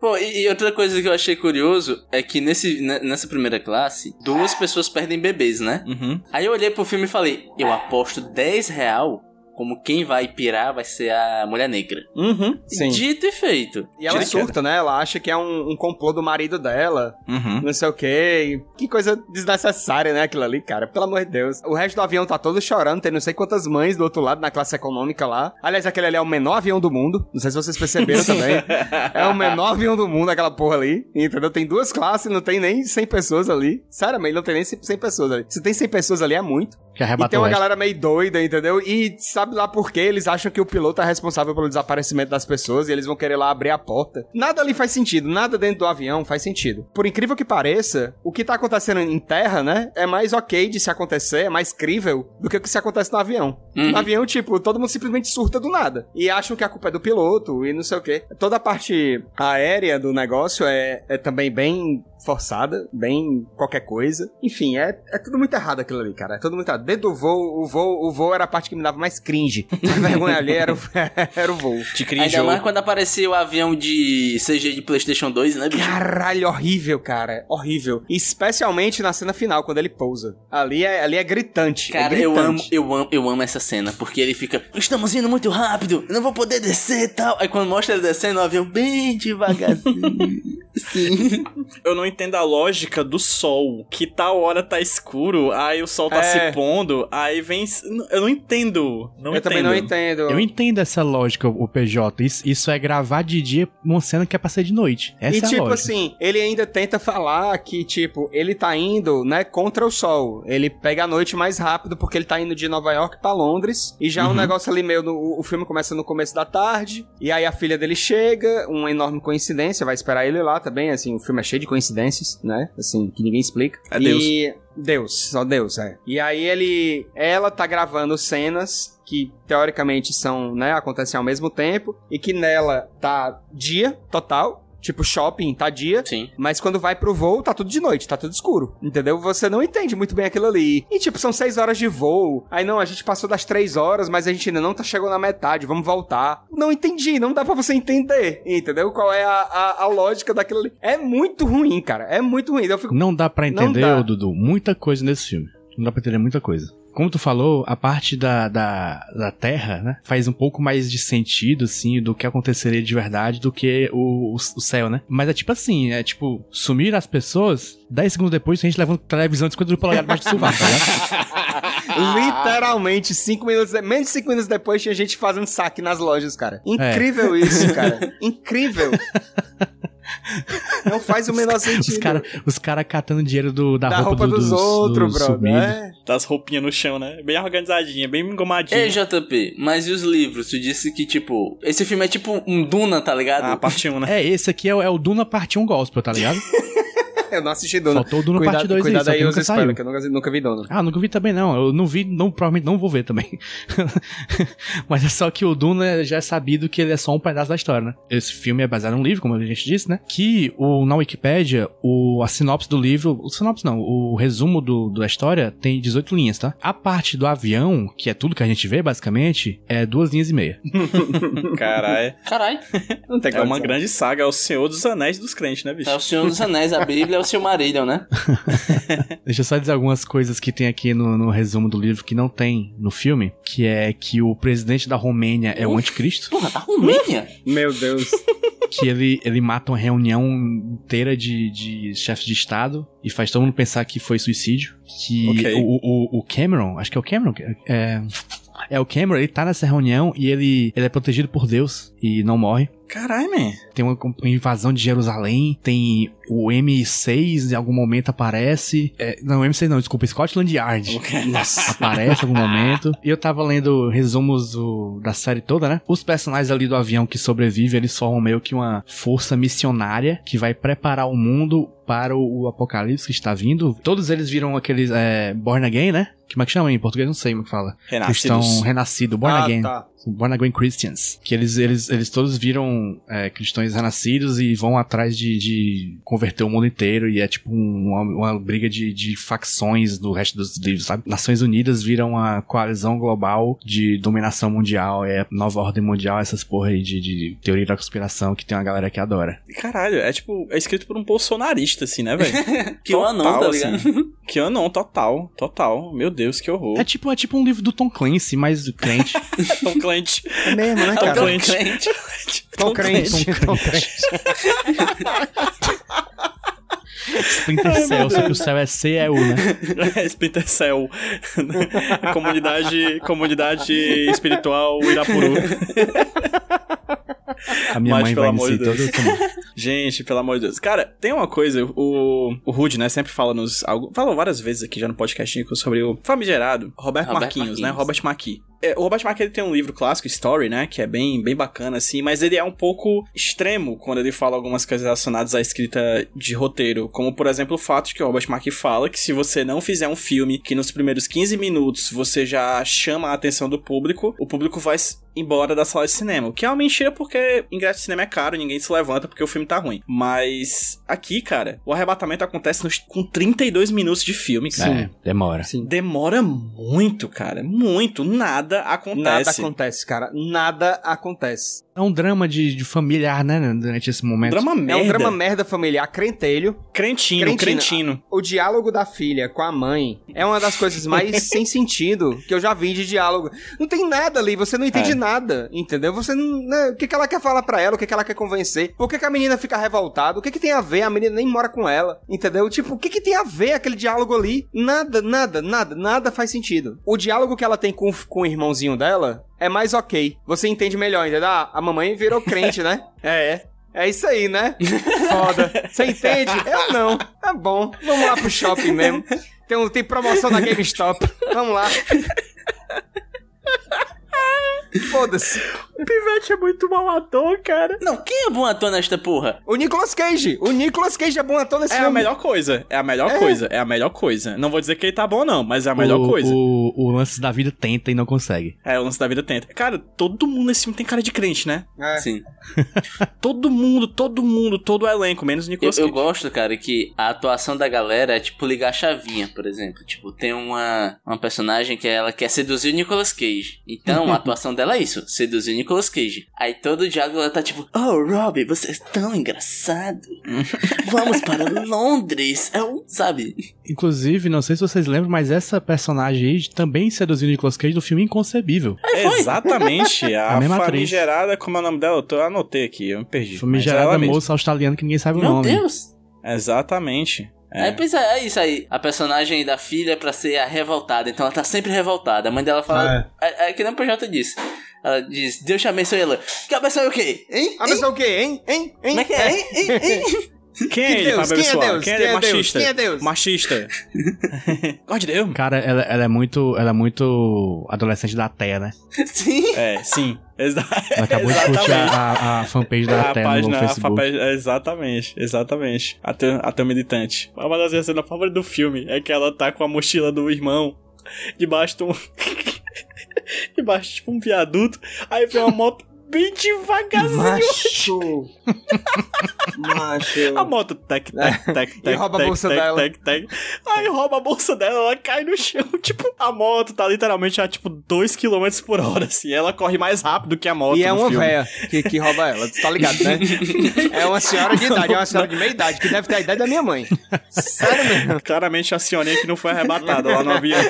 Pô, e, e outra coisa que eu achei curioso é que nesse, ne- nessa primeira classe, duas pessoas perdem bebês, né? Uhum. Aí eu olhei pro filme e falei, eu aposto 10 real como quem vai pirar vai ser a mulher negra. Uhum. Sim. Dito e feito. E ela Tira surta, né? Ela acha que é um, um complô do marido dela, Uhum. não sei o quê. Que coisa desnecessária, né? Aquilo ali, cara. Pelo amor de Deus. O resto do avião tá todo chorando, tem não sei quantas mães do outro lado na classe econômica lá. Aliás, aquele ali é o menor avião do mundo. Não sei se vocês perceberam também. É o menor avião do mundo, aquela porra ali. Entendeu? Tem duas classes, não tem nem 100 pessoas ali. Sério, mas não tem nem 100 pessoas ali. Se tem 100 pessoas ali, é muito. Que E tem arrebatou uma galera meio doida, entendeu? E sabe lá por quê? Eles acham que o piloto é responsável pelo desaparecimento das pessoas e eles vão querer lá abrir a porta. Nada ali faz sentido, nada dentro do avião faz sentido. Por incrível que pareça, o que tá acontecendo em terra, né? É mais ok de se acontecer, é mais crível do que o que se acontece no avião. Uhum. No avião, tipo, todo mundo simplesmente surta do nada. E acham que a culpa é do piloto e não sei o quê. Toda a parte aérea do negócio é, é também bem forçada, bem qualquer coisa. Enfim, é, é tudo muito errado aquilo ali, cara. É tudo muito errado. Dentro do voo, o voo, o voo era a parte que me dava mais cringe. A vergonha ali era, o- era o voo. Te Ainda crinjou. mais quando apareceu o avião de CG de PlayStation 2, né, bicho? Caralho, horrível, cara. Horrível. Especialmente na cena final, quando ele pousa. Ali é, ali é gritante. Cara, é eu amo, gritante. eu amo, eu amo essa cena, porque ele fica, estamos indo muito rápido, eu não vou poder descer e tal. Aí quando mostra ele descendo, o avião bem devagarzinho. Sim. Eu não entendo a lógica do sol. Que tal hora tá escuro, aí o sol tá É. se pondo, aí vem. Eu não entendo. Não eu entendo. também não entendo. Eu entendo essa lógica, o PJ. Isso, isso é gravar de dia uma cena que é pra ser de noite. Essa e é tipo assim, ele ainda tenta falar que, tipo, ele tá indo, né, contra o sol. Ele pega a noite mais rápido porque ele tá indo de Nova York pra Londres. E já um negócio ali meio. No, o filme começa no começo da tarde. E aí a filha dele chega, uma enorme coincidência, vai esperar ele lá também. Assim, o filme é cheio de coincidências, né? Assim, que ninguém explica. É e... Deus, só Deus, é. E aí ele. Ela tá gravando cenas que teoricamente são, né, acontecem ao mesmo tempo. E que nela tá dia total. Tipo, shopping tá dia. Sim. Mas quando vai pro voo, tá tudo de noite, tá tudo escuro. Entendeu? Você não entende muito bem aquilo ali. E tipo, são seis horas de voo. Aí não, a gente passou das três horas, mas a gente ainda não tá chegando na metade, vamos voltar. Não entendi, não dá pra você entender. Entendeu? Qual é a, a, a lógica daquilo ali. É muito ruim, cara. É muito ruim. Eu fico. Não dá pra Não entender, dá. ô, Dudu, muita coisa nesse filme. Não dá pra entender muita coisa. Como tu falou, a parte da, da, da Terra, né? Faz um pouco mais de sentido, assim, do que aconteceria de verdade do que o, o, o céu, né? Mas é tipo assim, é tipo, sumir as pessoas, 10 segundos depois a gente leva uma televisão de 50 polegadas debaixo do sovaco, ligado? Literalmente, cinco minutos, de- menos de cinco minutos depois tinha gente fazendo saque nas lojas, cara. Incrível isso, cara. Incrível. Não faz o menor sentido. Os caras os cara catando dinheiro do, da, da roupa, roupa do- dos, dos outros, dos brother. sumidos. É. Das roupinhas no chão, né? Bem organizadinha, bem engomadinha. Ei, JP, mas e os livros? Tu disse que, tipo, esse filme é tipo um Duna, tá ligado? Ah, parte 1, né? É, esse aqui é, o- é o Duna parte 1 gospel, tá ligado? Eu não assisti Duna. Faltou o Duna cuidado, parte 2 aí, Cuidado só aí que os nunca spoilers, que eu nunca, nunca vi Duna. Ah, nunca vi também não. Eu não vi, não, provavelmente não vou ver também. Mas é só que o Duna já é sabido que ele é só um pedaço da história, né? Esse filme é baseado num livro, como a gente disse, né? Que o, na Wikipédia, o, a sinopse do livro. O sinopse não, o resumo do, da história tem 18 linhas, tá? A parte do avião, que é tudo que a gente vê, basicamente, é duas linhas e meia. Caralho. Caralho. Não tem É uma grande saga, é o Senhor dos Anéis dos crentes, né, bicho? É o Senhor dos Anéis, a Bíblia é o seu Marillion, né? Deixa eu só dizer algumas coisas que tem aqui no, no resumo do livro que não tem no filme, que é que o presidente da Romênia é o anticristo. Porra, da Romênia? Meu Deus. que ele, ele mata uma reunião inteira de, de chefes de Estado e faz todo mundo pensar que foi suicídio. Que Ok. o, o, o Cameron, acho que é o Cameron, é, é o Cameron, ele tá nessa reunião e ele, ele é protegido por Deus e não morre. Caralho, man. Tem uma, invasão de Jerusalém, tem o M6 em algum momento aparece. É, não, M6 não, desculpa, Scotland Yard. Nossa. Aparece em algum momento. E eu tava lendo resumos do- da série toda, né? Os personagens ali do avião que sobrevivem, eles formam meio que uma força missionária que vai preparar o mundo para o, o apocalipse que está vindo. Todos eles viram aqueles é, Born Again, né? Como é que chama em português? Não sei como é que fala. Renascidos. Cristão renascido, Born ah, Again. tá. Born Again Christians. Que eles, eles, eles todos viram é, cristãos renascidos e vão atrás de, de converter o mundo inteiro e é tipo um- uma, uma briga de, de facções do resto dos livros, sabe? Nações Unidas viram uma coalizão global de dominação mundial, é nova ordem mundial, essas porra aí de, de teoria da conspiração que tem uma galera que adora. Caralho, é tipo, é escrito por um bolsonarista, assim, né, velho? Que anão, tá ligado? Assim. Que anon, total, total. Meu Deus, que horror. É tipo, é tipo um livro do Tom Clancy, mas crente. Tom Clancy. É mesmo, né, Tom cara? Clancy. Crente. Tom crente. Tom Tom crente. Splinter Cell, só que o céu é C é U, né? É, Splinter Cell. comunidade, comunidade espiritual Irapuru. A minha Mas, mãe pelo vai amor de Deus. Gente, pelo amor de Deus. Cara, tem uma coisa, o, o Rude, né, sempre fala nos. algo- Falou várias vezes aqui já no podcast sobre o famigerado Roberto, Roberto Marquinhos, né? Marquinhos. Robert Marquis. É, o Robert Marquis ele tem um livro clássico, Story, né? Que é bem, bem bacana, assim, mas ele é um pouco extremo quando ele fala algumas coisas relacionadas à escrita de roteiro. Como, por exemplo, o fato de que o Robert Marquis fala que se você não fizer um filme que nos primeiros 15 minutos você já chama a atenção do público, o público vai embora da sala de cinema. O que é uma mentira porque ingresso de cinema é caro, ninguém se levanta porque o filme tá ruim. Mas aqui, cara, o arrebatamento acontece nos- com 32 minutos de filme, cara. É, demora. Sim. Demora muito, cara. Muito. Nada acontece. Nada acontece, cara. Nada acontece. É um drama de, de familiar, né? Durante esse momento. Drama merda. É um drama merda familiar, crentelho. Crentino, Crentina. crentino. O diálogo da filha com a mãe é uma das coisas mais sem sentido que eu já vi de diálogo. Não tem nada ali, você não entende É. nada, entendeu? Você não. né, o que, que ela quer falar pra ela, o que, que ela quer convencer? Por que, que a menina fica revoltada? O que, que tem a ver? A menina nem mora com ela, entendeu? Tipo, o que, que tem a ver aquele diálogo ali? Nada, nada, nada, nada faz sentido. O diálogo que ela tem com, com o irmãozinho dela é mais ok. Você entende melhor, entendeu? Ah, a mamãe virou crente, né? É, é. É isso aí, né? Foda. Você entende? Eu não. Tá bom. Vamos lá pro shopping mesmo. Tem, tem promoção na GameStop. Vamos lá. Foda-se. O Pivete é muito mal ator, cara. Não, quem é bom ator nesta porra? O Nicolas Cage. O Nicolas Cage é bom ator nesse É a filme. melhor coisa. É a melhor É. coisa. É a melhor coisa. Não vou dizer que ele tá bom, não, mas é a melhor o, coisa. O, o lance da vida tenta e não consegue. É, o lance da vida tenta. Cara, todo mundo nesse filme tem cara de crente, né? É. Sim. Todo mundo, todo mundo, todo o elenco, menos o Eu, Nicolas eu Cage. gosto, cara, que a atuação da galera é tipo ligar a chavinha, por exemplo. Tipo, tem uma, uma personagem que ela quer seduzir o Nicolas Cage. Então, a atuação dela é isso, seduzir o Nicolas Cage. Aí todo diálogo ela tá tipo, oh, Robbie, você é tão engraçado. Vamos para Londres. É um, sabe? Inclusive, não sei se vocês lembram, mas essa personagem aí também seduziu o Nicolas Cage no filme Inconcebível. Exatamente. A, A mesma atriz. famigerada, como é o nome dela? Eu, tô, eu anotei aqui, eu me perdi. É Famigerada moça australiana que ninguém sabe o Meu nome. Deus. Exatamente. É. Aí pensa, é isso aí. A personagem da filha é pra ser a revoltada. Então ela tá sempre revoltada. A mãe dela fala. É, é que nem o PJ disse. Ela diz, Deus te abençoe ela. Que abençoe o quê? Hein? Ah, é o quê, hein? Hein? Hein? Como é que é? Hein? Hein? Hein? Quem é Que ele Deus? Quem é? Deus? Quem é, Quem é Deus? machista? Quem é Deus? Machista. De Deus? Cara, ela, ela é muito. Ela é muito adolescente da Terra, né? Sim. É, sim. Exa Ela acabou de curtir Exatamente. a, a, a fanpage da a Terra página, no a Facebook. fanpage- exatamente, exatamente. Até, até militante. Uma das minhas cenas favoritas do filme é que ela tá com a mochila do irmão debaixo de um. debaixo, tipo, um viaduto. Aí vem uma moto bem devagarzinho. Macho. Macho. A moto tec, tec, tec, tec, rouba a tec, bolsa dela. Aí rouba a bolsa dela, ela cai no chão. Tipo, a moto tá literalmente a tipo 2km por hora, assim. Ela corre mais rápido que a moto. E é uma véia que, que rouba ela, tu tá ligado, né? É uma senhora de idade, é uma senhora de meia idade, que deve ter a idade da minha mãe. Sério mesmo. Claramente a Sioninha que não foi arrebatada lá no avião.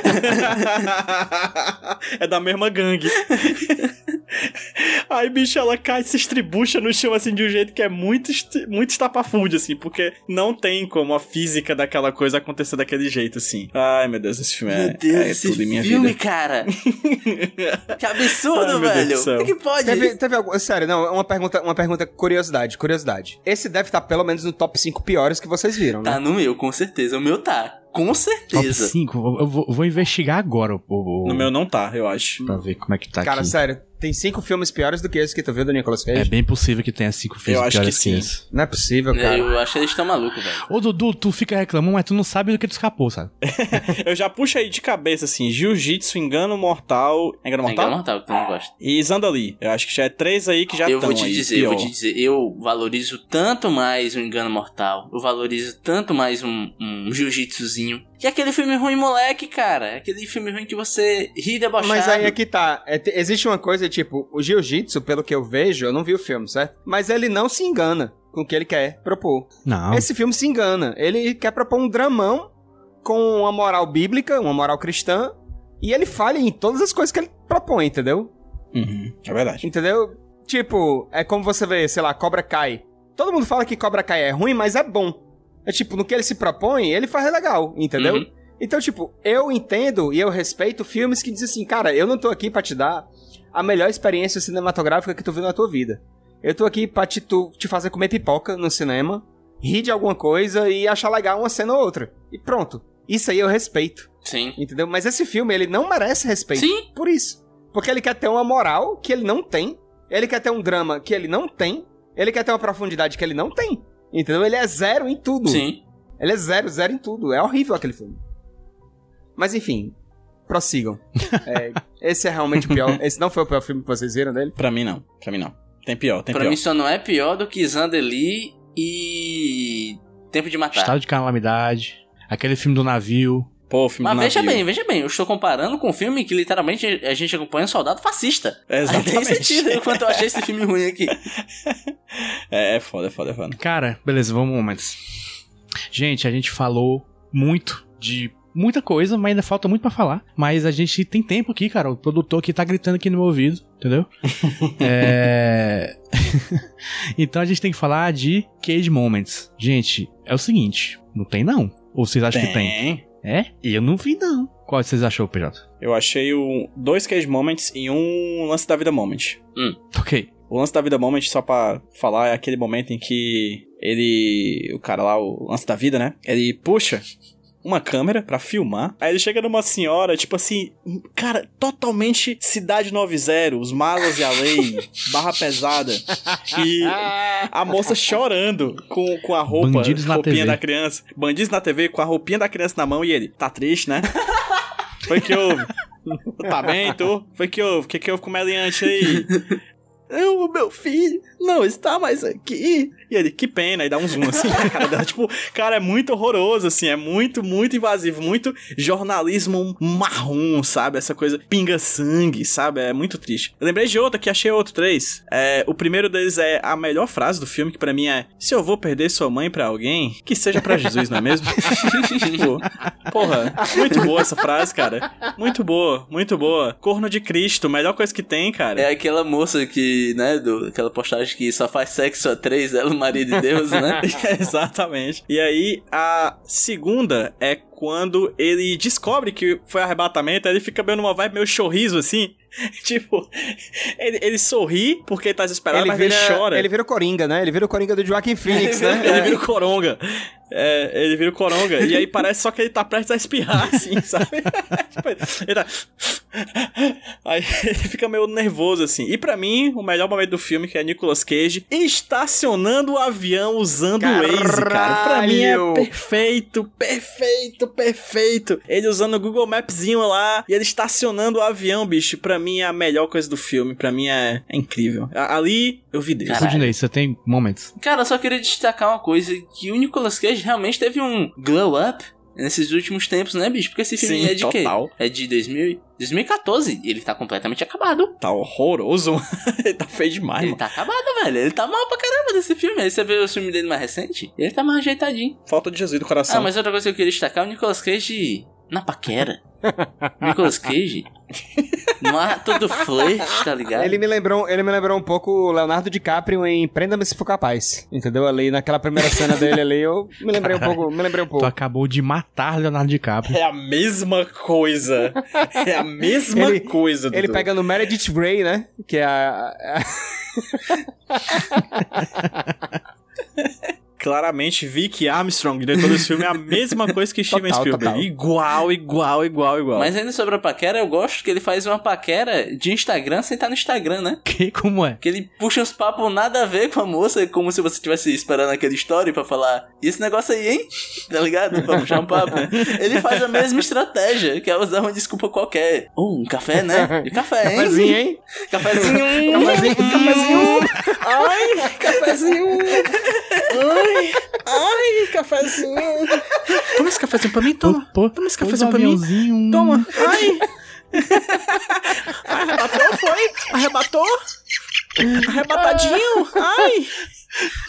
é da mesma gangue. Aí, bicho, ela cai e se estribucha no chão, assim, de um jeito que é muito, muito estapafúrdio, assim, porque não tem como a física daquela coisa acontecer daquele jeito, assim. Ai, meu Deus, esse filme é, Meu Deus, é esse tudo em minha filme, vida. cara. que absurdo, Ai, velho. Como é que pode? Teve, teve algum. Sério, não, uma pergunta, uma pergunta, curiosidade, curiosidade. Esse deve estar pelo menos no top 5 piores que vocês viram, né? Tá no meu, com certeza. O meu tá. Com Top certeza. 5. Eu vou, vou investigar agora o, o, No meu não tá, eu acho. pra ver como é que tá Cara, aqui. sério, Tem cinco filmes piores do que esse que tu viu do Nicolas Cage? É bem possível que tenha cinco filmes Eu acho piores que sim. esse. Não é possível, cara. Eu acho que eles estão malucos, velho. Ô, Dudu, tu fica reclamando, mas tu não sabe do que tu escapou, sabe? Eu já puxo aí de cabeça, assim, Jiu-Jitsu, Engano Mortal... Engano Mortal? Engano Mortal, que tu não gosta. E Zandali. Eu acho que já é três aí que já eu estão vou te aí, dizer, eu pior. vou te dizer, eu valorizo tanto mais o Engano Mortal, eu valorizo tanto mais um, um jiu-jitsuzinho, que aquele filme ruim, moleque, cara. Aquele filme ruim que você ri debochado. Mas aí é que tá. É, te- existe uma coisa, tipo, o jiu-jitsu, pelo que eu vejo, eu não vi o filme, certo? Mas ele não se engana com o que ele quer propor. Não. Esse filme se engana. Ele quer propor um dramão com uma moral bíblica, uma moral cristã, e ele falha em todas as coisas que ele propõe, entendeu? Uhum, é verdade. Entendeu? Tipo, é como você vê, sei lá, Cobra Kai. Todo mundo fala que Cobra Kai é ruim, mas é bom. É tipo, no que ele se propõe, ele faz legal, entendeu? Uhum. Então, tipo, eu entendo e eu respeito filmes que dizem assim, cara, eu não tô aqui pra te dar a melhor experiência cinematográfica que tu viu na tua vida. Eu tô aqui pra te, tu- te fazer comer pipoca no cinema, rir de alguma coisa e achar legal uma cena ou outra. E pronto. Isso aí eu respeito, Sim. entendeu? Mas esse filme, ele não merece respeito. Sim. Por isso. Porque ele quer ter uma moral que ele não tem. Ele quer ter um drama que ele não tem. Ele quer ter uma profundidade que ele não tem. Entendeu? Ele é zero em tudo. Sim. Ele é zero, zero em tudo. É horrível aquele filme. Mas enfim, prossigam. É, esse é realmente o pior. Esse não foi o pior filme que vocês viram dele? Pra mim não. Pra mim não. Tem pior, tem pra pior. mim só não é pior do que Zandeli e Tempo de Matar. Estado de calamidade. Aquele filme do navio. Pô, o filme Mas veja navio. bem, veja bem, eu estou comparando com um filme que literalmente a gente acompanha um soldado fascista. Aí tem Exatamente. sentido quanto eu achei esse filme ruim aqui. É, é foda, é foda, é foda. Cara, beleza, vamos momentos. Gente, a gente falou muito de muita coisa, mas ainda falta muito pra falar. Mas a gente tem tempo aqui, cara. O produtor aqui tá gritando aqui no meu ouvido, entendeu? é... então a gente tem que falar de Cage Moments. Gente, é o seguinte, não tem não. Ou vocês acham que tem? É? Eu não vi não. Qual vocês achou, PJ? Eu achei o dois Cage Moments e um Lance da Vida Moment. Ok. O Lance da Vida Moment, só pra falar, é aquele momento em que ele. O cara lá, o Lance da Vida, né? Ele puxa uma câmera pra filmar. Aí ele chega numa senhora, tipo assim, cara, totalmente Cidade 90, os malas e a lei, barra pesada. E a moça chorando com, com a roupa, Bandidos na roupinha TV. da criança. Bandidos na TV com a roupinha da criança na mão e ele, tá triste, né? Foi que houve? Tá bem, tu? Foi que houve? O que que houve com o meliante aí? O meu filho não está mais aqui. E ele, que pena, e dá um zoom assim na cara dela. Tipo, cara, é muito horroroso, assim, é muito, muito invasivo, muito jornalismo marrom, sabe? Essa coisa pinga-sangue, sabe? É muito triste. Eu lembrei de outra que achei outro três. É, o primeiro deles é a melhor frase do filme, que pra mim é: Se eu vou perder sua mãe pra alguém, que seja pra Jesus, não é mesmo? tipo, porra, muito boa essa frase, cara. Muito boa, muito boa. Corno de Cristo, melhor coisa que tem, cara. É aquela moça que, né, do, aquela postagem que só faz sexo a três, ela, o marido de Deus, né? Exatamente. E aí, a segunda é quando ele descobre que foi arrebatamento, ele fica meio numa vibe meio chorriso, assim. tipo, ele, ele sorri porque ele tá desesperado, ele mas vira, ele chora. ele vira o Coringa, né? Ele vira o Coringa do Joaquim Phoenix, né? Ele vira o coronga. É, ele vira o coronga. e aí parece só que ele tá prestes a espirrar, assim, sabe? Tipo, ele tá... Aí ele fica meio nervoso, assim. E pra mim, o melhor momento do filme, que é Nicolas Cage, estacionando o avião usando o Waze, cara. Pra mim é Caralho! perfeito, perfeito, perfeito. Ele usando o Google Mapzinho lá e ele estacionando o avião, bicho. Pra mim é a melhor coisa do filme. Pra mim é, é incrível. A- Ali eu vi Deus. Rudinei, você tem momentos. Cara, eu só queria destacar uma coisa, que o Nicolas Cage realmente teve um glow up nesses últimos tempos, né, bicho? Porque esse filme Sim, é de quê? total. É de 2000, 2014, e ele tá completamente acabado. Tá horroroso. ele tá feio demais, Ele mano. tá acabado, velho. Ele tá mal pra caramba desse filme. Aí você vê o filme dele mais recente, ele tá mais ajeitadinho. Falta de Jesus do coração. Ah, mas outra coisa que eu queria destacar é o Nicolas Cage na paquera. Nicolas Cage no ato do flash, tá ligado? Ele me lembrou, ele me lembrou um pouco o Leonardo DiCaprio em Prenda-me se for capaz. Entendeu? Ali naquela primeira cena dele ali, eu me lembrei um pouco, me lembrei um Tu pouco. acabou de matar Leonardo DiCaprio. É a mesma coisa. É a mesma Ele- coisa. Ele Dudu. pega no Meredith Grey, né? Que é a, a- Claramente, Vicky Armstrong, diretor desse filme, é a mesma coisa que Steven Total, Spielberg. total. Igual, igual, igual, igual. Mas ainda sobre a paquera, eu gosto que ele faz uma paquera de Instagram sem estar no Instagram, né? Que, como é? Que ele puxa uns papos nada a ver com a moça, como se você estivesse esperando aquele story pra falar, e esse negócio aí, hein? Tá ligado? Pra puxar um papo. Ele faz a mesma estratégia, que é usar uma desculpa qualquer. Oh, um café, né? E café, hein? Cafezinho, hein? Cafezinho. Cafezinho, cafezinho. Ai, cafezinho. Ai, ai, cafezinho. Toma esse cafezinho pra mim, toma. Pô, Toma esse cafezinho pra mim. Toma. Ai. Arrebatou, foi? Arrebatou? Arrebatadinho? Ai.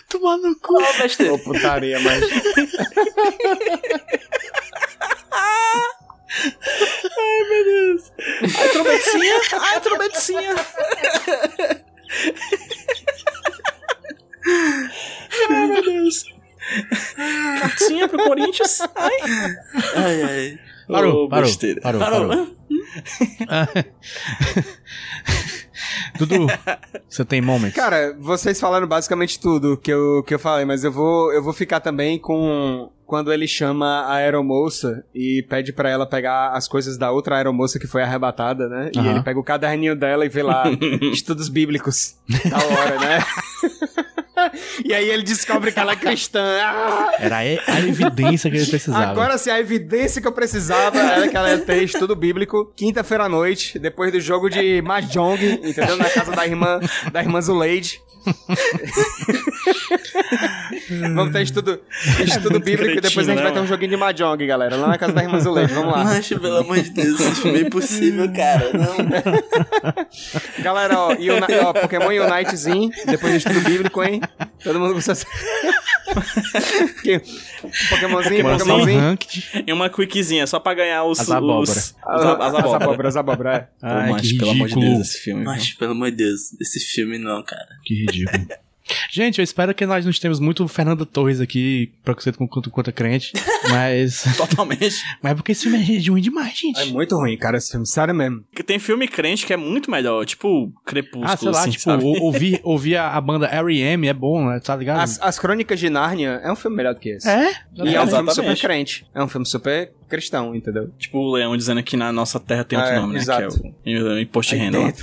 Tomar no cu. Ô, putaria, mas... Ai, trombetinha. Ai, trombetinha. Ai, meu Deus. Cartinha pro Corinthians. Ai. Ai, ai. Parou, Ô, parou, besteira. parou, Parou. parou. Dudu, você tem moments? Cara, vocês falaram basicamente tudo que eu, que eu falei, mas eu vou, eu vou ficar também com quando ele chama a aeromoça e pede pra ela pegar as coisas da outra aeromoça que foi arrebatada, né? E ele pega o caderninho dela e vê lá estudos bíblicos da hora, né? e aí ele descobre que ela é cristã. Ah! Era a, evidência que ele precisava. Agora sim, a evidência que eu precisava era que ela ia ter estudo bíblico quinta-feira à noite, depois do jogo de Mahjong, entendeu? Na casa da irmã, da irmã Zuleide. Vamos ter estudo, estudo bíblico e depois a gente vai né, ter um mano? joguinho de Mahjong, galera. Lá na casa da irmã Zuleide, vamos lá. Macho, pelo amor de Deus, filme é impossível, cara. Não. Galera, ó, Uni- ó, Pokémon Unitezinho, depois do estudo bíblico, hein? Todo mundo precisa... Que- Pokémonzinho, Pokémonzinho. Pokémonzinho. ranked. E uma quickzinha, só pra ganhar os... As abóbora. Os, os, As, as as abóbora. as abóboras. é. Pô, Ai, macho, que pelo amor de ridículo. Deus, esse filme. Macho, pelo amor de Deus, esse filme não, cara. Que ridículo. Gente, eu espero que nós não tenhamos muito Fernanda Torres aqui, preconceito com quanto contra crente, mas... Totalmente. mas é porque esse filme é ruim demais, gente. É muito ruim, cara, esse filme, sério mesmo. Porque Tem filme crente que é muito melhor, tipo Crepúsculo, Ah, sei lá, assim, tipo, ou- ouvir, ouvir a, a banda R.E.M. é bom, né? Tá ligado? As, As Crônicas de Nárnia é um filme melhor do que esse. É? E é um filme super crente. É um filme super cristão, entendeu? Tipo o Leão dizendo que na nossa terra tem outro É, nome, né? exato. Que é o, o imposto de renda.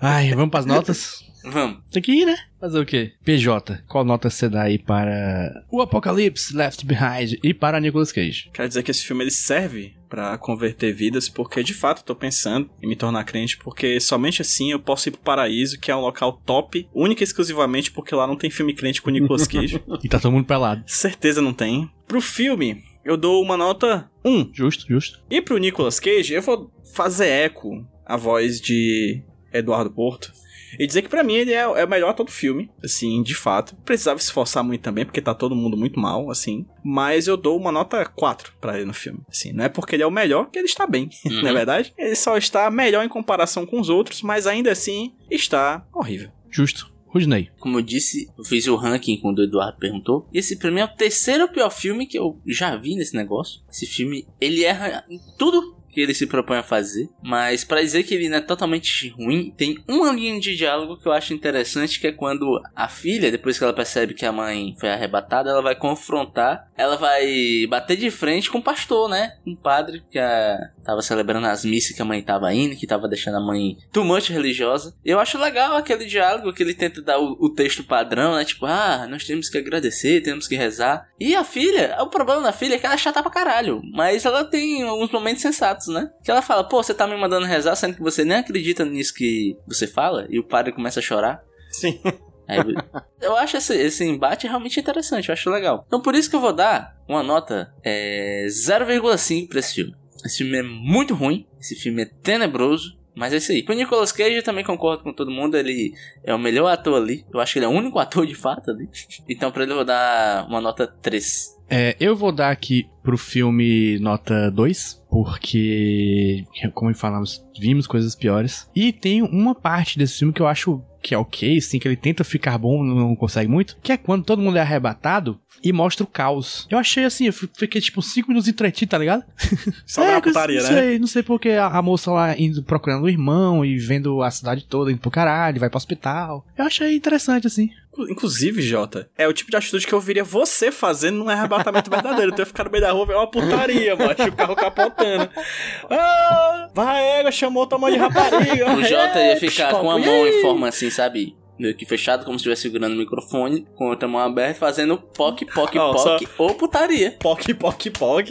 Ai, vamos pras notas? Vamos. Tem que ir, né? Fazer o quê? PJ, qual nota você dá aí para o Apocalipse, Left Behind e para Nicolas Cage? Quer dizer que esse filme ele serve pra converter vidas, porque de fato eu tô pensando em me tornar crente, porque somente assim eu posso ir pro paraíso, que é um local top, única e exclusivamente porque lá não tem filme crente com Nicolas Cage. E tá todo mundo pelado. Certeza não tem. Pro filme, eu dou uma nota 1. Justo, justo. E pro Nicolas Cage, eu vou fazer eco à voz de Eduardo Porto. E dizer que pra mim ele é, é o melhor ator do filme, assim, de fato. Precisava esforçar muito também, porque tá todo mundo muito mal, assim. Mas eu dou uma nota 4 pra ele no filme. Assim, não é porque ele é o melhor que ele está bem, Uhum. não é verdade? Ele só está melhor em comparação com os outros, mas ainda assim está horrível. Justo. Rudney. Como eu disse, eu fiz o ranking quando o Eduardo perguntou. Esse pra mim é o terceiro pior filme que eu já vi nesse negócio. Esse filme, ele erra em tudo que ele se propõe a fazer. Mas pra dizer que ele não é totalmente ruim, tem uma linha de diálogo que eu acho interessante, que é quando a filha, depois que ela percebe que a mãe foi arrebatada, ela vai confrontar, ela vai bater de frente com o pastor, né? Um padre que a, tava celebrando as missas que a mãe tava indo, que tava deixando a mãe much religiosa. Eu acho legal aquele diálogo que ele tenta dar o, o texto padrão, né? Tipo, ah, nós temos que agradecer, temos que rezar. E a filha, o problema da filha é que ela é chata pra caralho, mas ela tem alguns momentos sensatos, né? Que ela fala, pô, você tá me mandando rezar, sendo que você nem acredita nisso que você fala, e o padre começa a chorar. Sim. Aí, eu acho esse, esse embate realmente interessante, eu acho legal. Então por isso que eu vou dar uma nota é, 0,5 pra esse filme. Esse filme é muito ruim, esse filme é tenebroso, mas é isso aí. Pro Nicolas Cage eu também concordo com todo mundo, ele é o melhor ator ali. Eu acho que ele é o único ator de fato ali. Então pra ele eu vou dar uma nota 3. É, eu vou dar aqui pro filme nota 2, porque, como falamos, vimos coisas piores. E tem uma parte desse filme que eu acho que é ok, assim, que ele tenta ficar bom, não consegue muito, que é quando todo mundo é arrebatado e mostra o caos. Eu achei assim, eu fiquei tipo 5 minutos entretido, tá ligado? Só é, É, putaria, não né? sei, não sei porque a, a moça lá indo procurando o irmão e vendo a cidade toda indo pro caralho, vai pro hospital. Eu achei interessante, assim. Inclusive, Jota, é o tipo de atitude que eu viria você fazendo num arrebatamento verdadeiro. Tu ia ficar no meio da rua, ver uma putaria, macho, o carro capotando. Ah, vai, égua, chamou tua mãe de rapariga. O Jota ia É, ficar com a mão em forma assim, sabe? Meio que fechado, como se estivesse segurando o microfone, com a outra mão aberta, fazendo poc, poc, Ó, poc, ou putaria. Poc, poc, poc.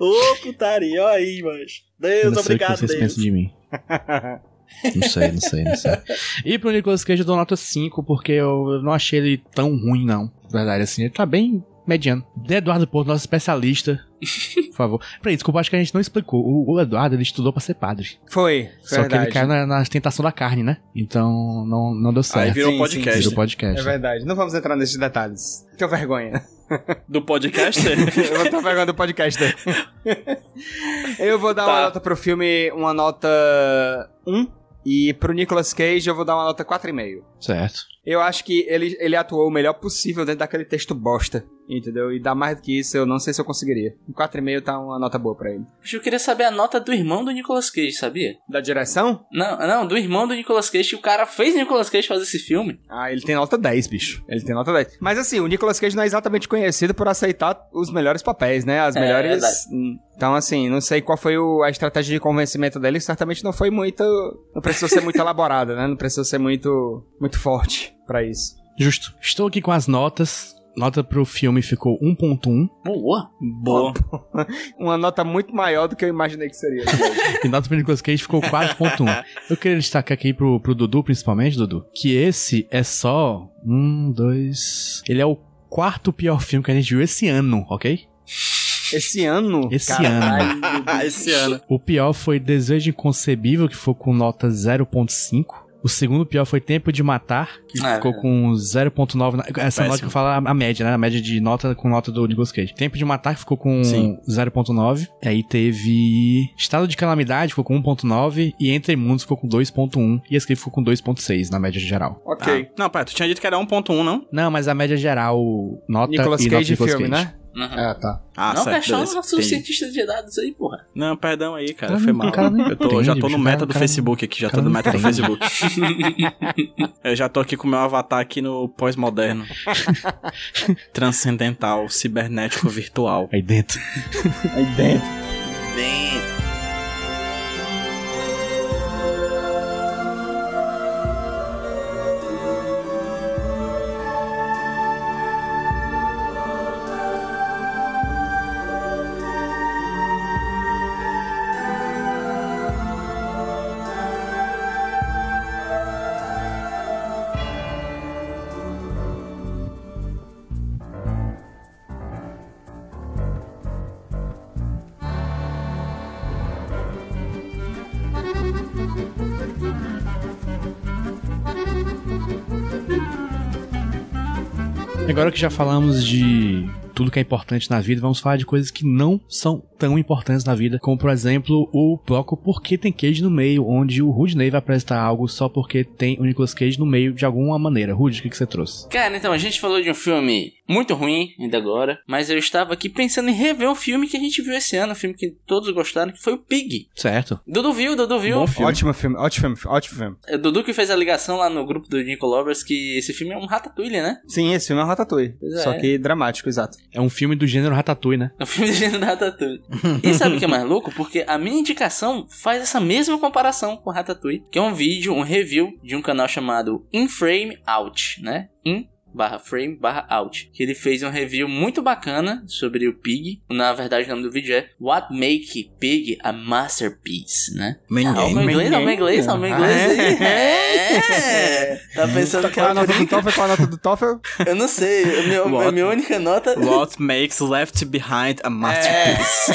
Ô, putaria, ó aí, macho. Deus, não sei o que obrigado, vocês Deus. pensam de mim. Não sei, não sei, não sei. E pro Nicolas Cage eu dou nota 5, porque eu não achei ele tão ruim, não. Na verdade, assim, ele tá bem mediano. De Eduardo Porto, nosso especialista. Por favor. Peraí, desculpa, acho que a gente não explicou. O, o Eduardo, ele estudou pra ser padre. Foi, Só que verdade. ele caiu na, na tentação da carne, né? Então, não, não deu Aí certo. virou Sim, podcast. Virou podcast. É verdade. Não vamos entrar nesses detalhes. Tenho vergonha. Do podcast? Eu vou ter vergonha do podcast. eu vou dar Tá. uma nota pro filme, uma nota 1. E pro Nicolas Cage eu vou dar uma nota 4,5. Certo. Eu acho que ele, ele atuou o melhor possível dentro daquele texto bosta, entendeu? E dá mais do que isso, eu não sei se eu conseguiria. Um 4,5 tá uma nota boa pra ele. Eu queria saber a nota do irmão do Nicolas Cage, sabia? Da direção? Não, não, do irmão do Nicolas Cage, que o cara fez Nicolas Cage fazer esse filme. Ah, ele tem nota 10, bicho. Ele tem nota 10. Mas assim, o Nicolas Cage não é exatamente conhecido por aceitar os melhores papéis, né? As É, melhores. Hum, Então, assim, não sei qual foi o- a estratégia de convencimento dele. Certamente não foi muito. Não precisou ser muito elaborada, né? Não precisou ser muito, muito forte pra isso. Justo. Estou aqui com as notas. Nota pro filme ficou 1.1 Boa. Boa. Uma nota muito maior do que eu imaginei que seria. e nota pro Nicolas Cage ficou 4.1. Eu queria destacar aqui pro, pro Dudu, principalmente, Dudu, que esse é só um, dois... Ele é o quarto pior filme que a gente viu esse ano, ok? Esse ano. Esse caralho, Esse ano. O pior foi Desejo Inconcebível, que ficou com nota 0.5. O segundo pior foi Tempo de Matar, que Ah, ficou é. com 0.9. na- Essa Péssimo. nota que eu falo é a média, né? A média de nota com nota do Nicolas Cage. Tempo de Matar, que ficou com Sim. 0.9. Aí teve Estado de Calamidade, ficou com 1.9. E Entre Mundos ficou com 2.1. E aqui ficou com 2.6 na média geral. Ok. Ah. Não, pai, tu tinha dito que era 1.1, não? Não, mas a média geral, nota Nicolas e nota Cage Nicolas filme, Cage. né? Uhum. Ah, tá. Ah, não certo, nosso Entendi. cientista de dados aí, porra. Não, perdão aí, cara. Cara, Foi mal. cara não Eu tô, entende, já tô no meta cara- do cara- Facebook aqui, já tô no não meta do. Facebook. Eu já tô aqui com o meu avatar aqui no pós-moderno. Transcendental, cibernético, virtual. Aí dentro. Aí dentro. Agora que já falamos de tudo que é importante na vida, vamos falar de coisas que não são tão importantes na vida, como por exemplo o bloco Porque Tem Cage no meio, onde o Rudney vai apresentar algo só porque tem o Nicolas Cage no meio de alguma maneira. Rude, o que, que você trouxe? Cara, então, a gente falou de um filme muito ruim ainda agora, mas eu estava aqui pensando em rever um filme que a gente viu esse ano, um filme que todos gostaram, que foi o Pig. Certo. Dudu viu, Dudu viu. Bom filme. Ótimo filme, ótimo filme, ótimo filme. É Dudu que fez a ligação lá no grupo do Nico Lovers que esse filme é um Ratatouille, né? Sim, esse filme é um Ratatouille. Pois Só é. que dramático, exato. É um filme do gênero Ratatouille, né? É um filme de gênero Ratatouille. e sabe o que é mais louco? Porque a minha indicação faz essa mesma comparação com Ratatouille, que é um vídeo, um review de um canal chamado In Frame Out, né? In barra frame barra out que ele fez um review muito bacana sobre o Pig na verdade o nome do vídeo é What Make Pig a Masterpiece né ah, o meu inglês, o meu inglês, o meu inglês aí. É. Tá pensando que é a nota do? TOEFL? Qual a nota do TOEFL? Eu não sei, a What? minha única nota What makes Left Behind a masterpiece?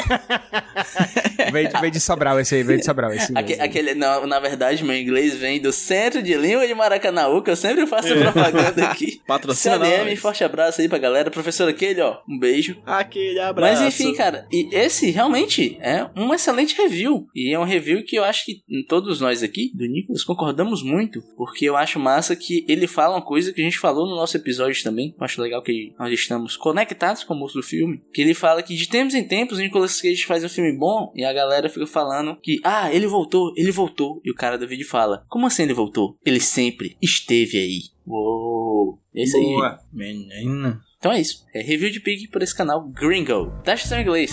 veio, veio de Sobral esse aí, veio de Sobral esse. Aque- mesmo. aquele, não, na verdade, meu inglês vem do Centro de Língua de Maracanaú, que eu sempre faço propaganda aqui. Patrocina CADM, nós. forte abraço aí pra galera. Professor aquele, ó, um beijo. Aquele abraço. Mas enfim, cara, e esse realmente é um excelente review. E é um review que eu acho que todos nós aqui, do Nicolas, concordamos muito. Porque eu acho massa que ele fala uma coisa que a gente falou no nosso episódio também. Eu acho legal que nós estamos conectados com o moço do filme. Que ele fala que de tempos em tempos o Nicolas Cage faz um filme bom e a galera fica falando que, ah, ele voltou, ele voltou. E o cara do vídeo fala, como assim ele voltou? Ele sempre esteve aí. Uou. É isso aí. Boa. Menina. Então é isso. É review de Pig por esse canal Gringo. Teste seu inglês.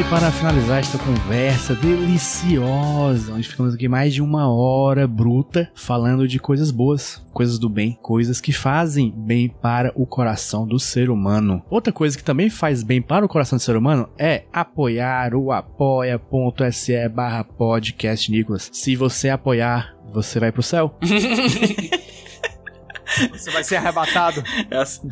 Aqui para finalizar esta conversa deliciosa, onde ficamos aqui mais de uma hora bruta falando de coisas boas, coisas do bem, coisas que fazem bem para o coração do ser humano. Outra coisa que também faz bem para o coração do ser humano é apoiar o apoia.se barra podcast Nicolas. Se você apoiar, você vai pro céu. Você vai ser arrebatado. É assim,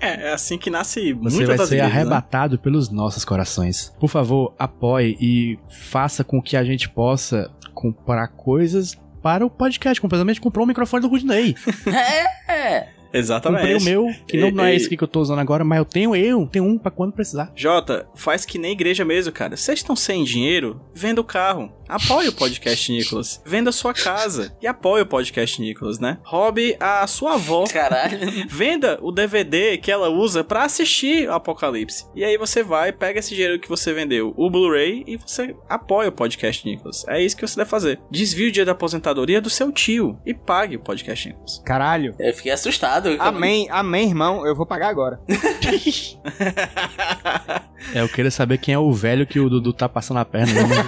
é, é assim que nasce Você muitas vai das ser igrejas, né? arrebatado pelos nossos corações. Por favor, apoie e faça com que a gente possa comprar coisas para o podcast. Completamente comprou o microfone do Rudney. É. Exatamente. Comprei o meu, que não, E- não é e- esse aqui que eu tô usando agora, mas eu tenho eu, tenho um pra quando precisar. Jota, faz que nem igreja mesmo, cara. Vocês estão sem dinheiro? Venda o carro. Apoie o podcast Nicolas. Venda a sua casa. E apoie o podcast Nicolas, né? Roube a sua avó. Caralho. Venda o DVD que ela usa pra assistir o Apocalipse. E aí você vai, pega esse dinheiro que você vendeu, o Blu-ray, e você apoia o podcast Nicolas. É isso que você deve fazer. Desvie o dia da aposentadoria do seu tio e pague o podcast Nicolas. Caralho. Eu fiquei assustado. Amém, amém, irmão. Eu vou pagar agora. É, eu queria saber quem é o velho que o Dudu tá passando a perna. né?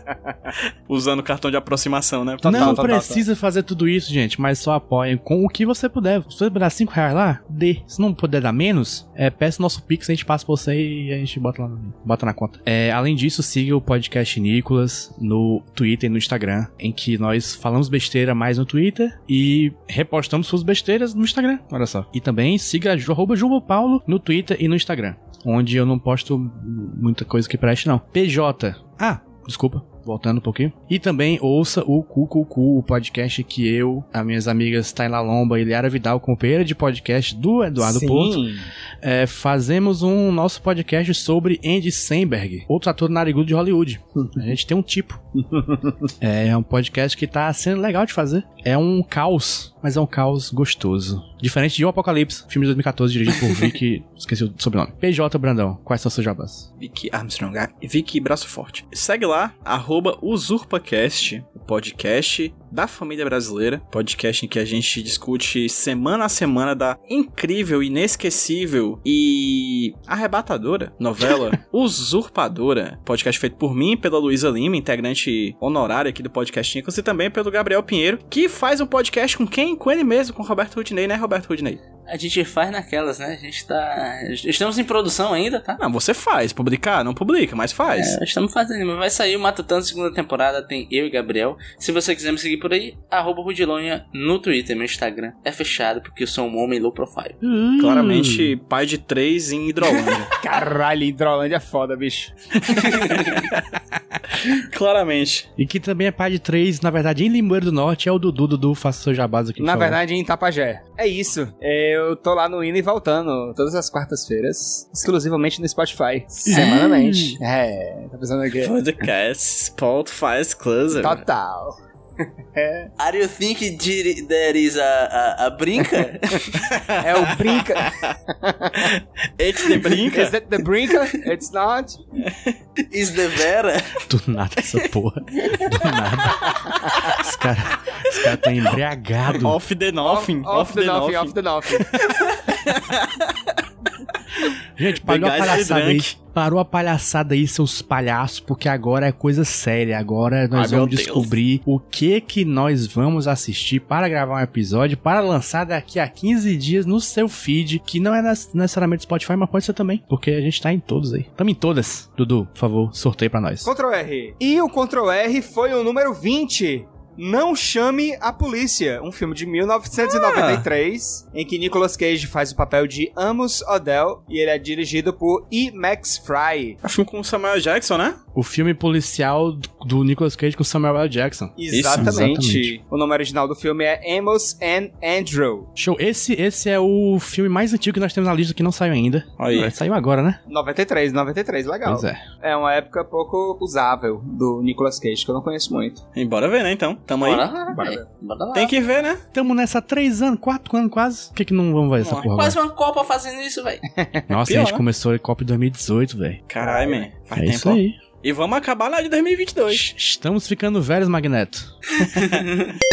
Usando o cartão de aproximação, né? Total, não total, precisa fazer tudo isso, gente, mas só apoiem com o que você puder. Se você dar 5 reais lá, dê. Se não puder dar menos, é, peça o nosso Pix, a gente passa pra você e a gente bota lá, bota na conta. É, além disso, siga o podcast Nicolas no Twitter e no Instagram, em que nós falamos besteira mais no Twitter e repostamos suas besteiras no Instagram. Olha só. E também siga arroba Jumbo Paulo no Twitter e no Instagram, onde eu não posto muita coisa que preste, não. PJ. Ah, desculpa. Voltando um pouquinho. E também ouça o Cucucu, o podcast que eu, as minhas amigas Tayla Lomba e Liara Vidal, companheira de podcast do Eduardo Sim. Porto, é, fazemos um nosso podcast sobre Andy Samberg, outro ator narigudo de Hollywood. A gente tem um tipo. É um podcast que tá sendo legal de fazer. É um caos, mas é um caos gostoso. Diferente de O Apocalipse, filme de 2014, dirigido por Vicky. esqueci o sobrenome. PJ Brandão, quais são seus jabás? Vicky Armstrong, Vicky Braço Forte. Segue lá, arroba UsurpaCast, o podcast da família brasileira. Podcast em que a gente discute semana a semana da incrível, inesquecível e arrebatadora novela Usurpadora. Podcast feito por mim e pela Luísa Lima, integrante honorária aqui do podcast Nicolas, e também pelo Gabriel Pinheiro, que faz um podcast com quem? Com ele mesmo, com Roberto Rudinei, né, Roberto Rudinei? A gente faz naquelas, né? A gente tá. Estamos em produção ainda, tá? Não, você faz. Publicar? Não publica, mas faz. É, estamos fazendo, mas vai sair o Matutano segunda temporada, tem eu e Gabriel. Se você quiser me seguir por aí, arroba Rudilonha no Twitter, meu Instagram é fechado porque eu sou um homem low profile. Claramente, pai de três em Hidrolândia. Caralho, Hidrolândia é foda, bicho. Claramente. E que também é pai de três, na verdade, em Limoeiro do Norte, é o Dudu. Dudu, faça seu jabás aqui. Na verdade, em Tapajé. É isso. É, eu tô lá no Indo e Voltando todas as quartas-feiras, exclusivamente no Spotify. Semanalmente. É, tá pensando aqui. Podcast Spotify Exclusive. Total. Are you think there is a, a, a brinca? É o Brinca. It's the Brinca. Is that the Brinca? It's not. is the Vera? Do nada essa porra. Do nada. Os caras os cara tá embriagado. Off the nothing. Off, the nothing, off the nothing. Gente, parou a palhaçada aí. Parou a palhaçada aí, seus palhaços, porque agora é coisa séria. Agora nós Ai, vamos Deus. descobrir o que que nós vamos assistir para gravar um episódio, para lançar daqui a 15 dias no seu feed, que não é necessariamente Spotify, mas pode ser também, porque a gente tá em todos aí. Tamo em todas. Dudu, por favor, sorteio pra nós. Ctrl R. E o Ctrl R foi o número 20. Não Chame a Polícia, um filme de 1993, em que Nicolas Cage faz o papel de Amos Odell e ele é dirigido por E. Max Fry. É um filme com o Samuel Jackson, né? O filme policial do Nicolas Cage com Samuel L. Jackson. Exatamente. exatamente. O nome original do filme é Amos and Andrew. Show. Esse, esse é o filme mais antigo que nós temos na lista que não saiu ainda. Aí. É, Saiu agora, né? 93, 93, legal. Pois é. É uma época pouco usável do Nicolas Cage, que eu não conheço muito. E bora ver, né, então. Tamo aí. Bora lá, Bora velho. Bora lá. Tem que ver, né? Tamo nessa há três anos, quatro anos quase. Por que, que não vamos ver essa Pô, porra Quase uma Copa fazendo isso, velho. Nossa, Pior, a gente né? começou a Copa em 2018, velho. Caralho, man. Faz É tempo. isso aí. E vamos acabar na de 2022. Sh- Estamos ficando velhos, Magneto.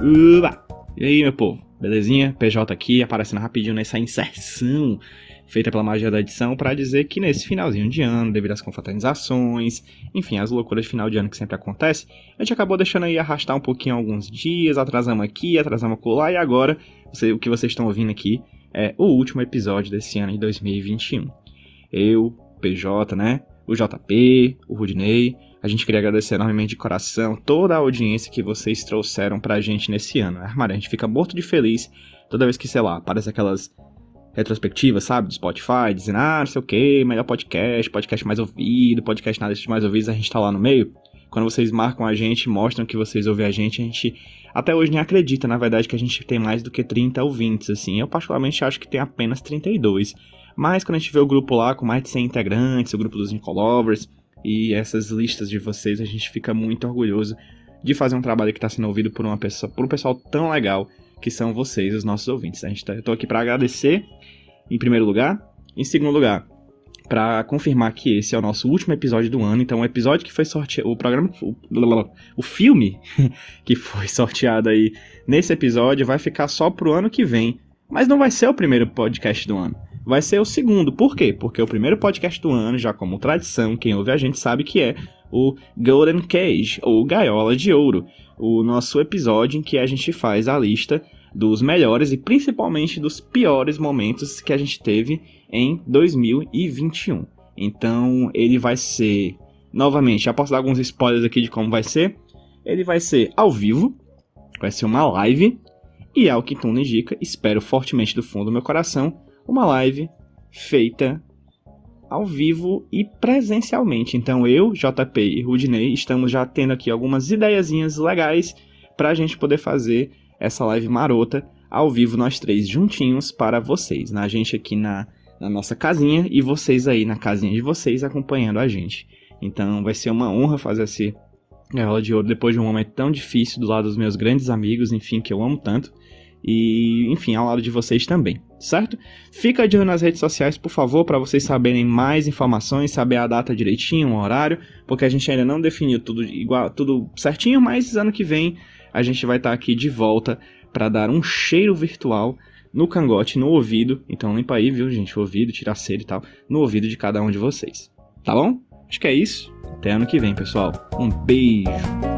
Uba! E aí, meu povo? Belezinha? PJ aqui, aparecendo rapidinho nessa inserção feita pela magia da edição para dizer que nesse finalzinho de ano, devido às confraternizações, enfim, as loucuras de final de ano que sempre acontece, a gente acabou deixando aí arrastar um pouquinho alguns dias, atrasamos aqui, atrasamos colar, e agora você- o que vocês estão ouvindo aqui é o último episódio desse ano de 2021. Eu, PJ, né? O JP, o Rudney, a gente queria agradecer enormemente de coração toda a audiência que vocês trouxeram pra gente nesse ano. Armário, a gente fica morto de feliz toda vez que, sei lá, aparece aquelas retrospectivas, sabe, do Spotify, dizendo, ah, não sei o que, melhor podcast, podcast mais ouvido, podcast nada mais ouvidos, a gente tá lá no meio. Quando vocês marcam a gente, mostram que vocês ouvem a gente, a gente até hoje nem acredita, na verdade, que a gente tem mais do que 30 ouvintes, assim. Eu particularmente acho que tem apenas 32. Mas quando a gente vê o grupo lá com mais de 100 integrantes, o grupo dos Nicolovers, e essas listas de vocês, a gente fica muito orgulhoso de fazer um trabalho que está sendo ouvido por uma pessoa, por um pessoal tão legal que são vocês, os nossos ouvintes. A gente tá, eu tô aqui para agradecer em primeiro lugar, em segundo lugar, para confirmar que esse é o nosso último episódio do ano. Então, o episódio que foi sorteado, o programa, o, o filme que foi sorteado aí nesse episódio vai ficar só pro ano que vem. Mas não vai ser o primeiro podcast do ano. Vai ser o segundo. Por quê? Porque o primeiro podcast do ano, já como tradição, quem ouve a gente sabe que é o Golden Cage, ou Gaiola de Ouro. O nosso episódio em que a gente faz a lista dos melhores e principalmente dos piores momentos que a gente teve em 2021. Então, ele vai ser, novamente, já posso dar alguns spoilers aqui de como vai ser. Ele vai ser ao vivo, vai ser uma live, e ao que tudo indica, espero fortemente do fundo do meu coração, uma live feita ao vivo e presencialmente. Então eu, JP e Rudney estamos já tendo aqui algumas ideiazinhas legais para a gente poder fazer essa live marota ao vivo nós três juntinhos para vocês, né? A gente aqui na, na nossa casinha e vocês aí na casinha de vocês acompanhando a gente. Então vai ser uma honra fazer esse Gaiola de Ouro depois de um momento tão difícil do lado dos meus grandes amigos, enfim, que eu amo tanto. E, enfim, ao lado de vocês também, certo? Fica de olho nas redes sociais, por favor, para vocês saberem mais informações, saber a data direitinho, o horário, porque a gente ainda não definiu tudo igual, tudo certinho, mas ano que vem a gente vai estar aqui de volta para dar um cheiro virtual no cangote, no ouvido. Então limpa aí, viu, gente, o ouvido, tira a cera e tal, no ouvido de cada um de vocês. Tá bom? Acho que é isso. Até ano que vem, pessoal. Um beijo.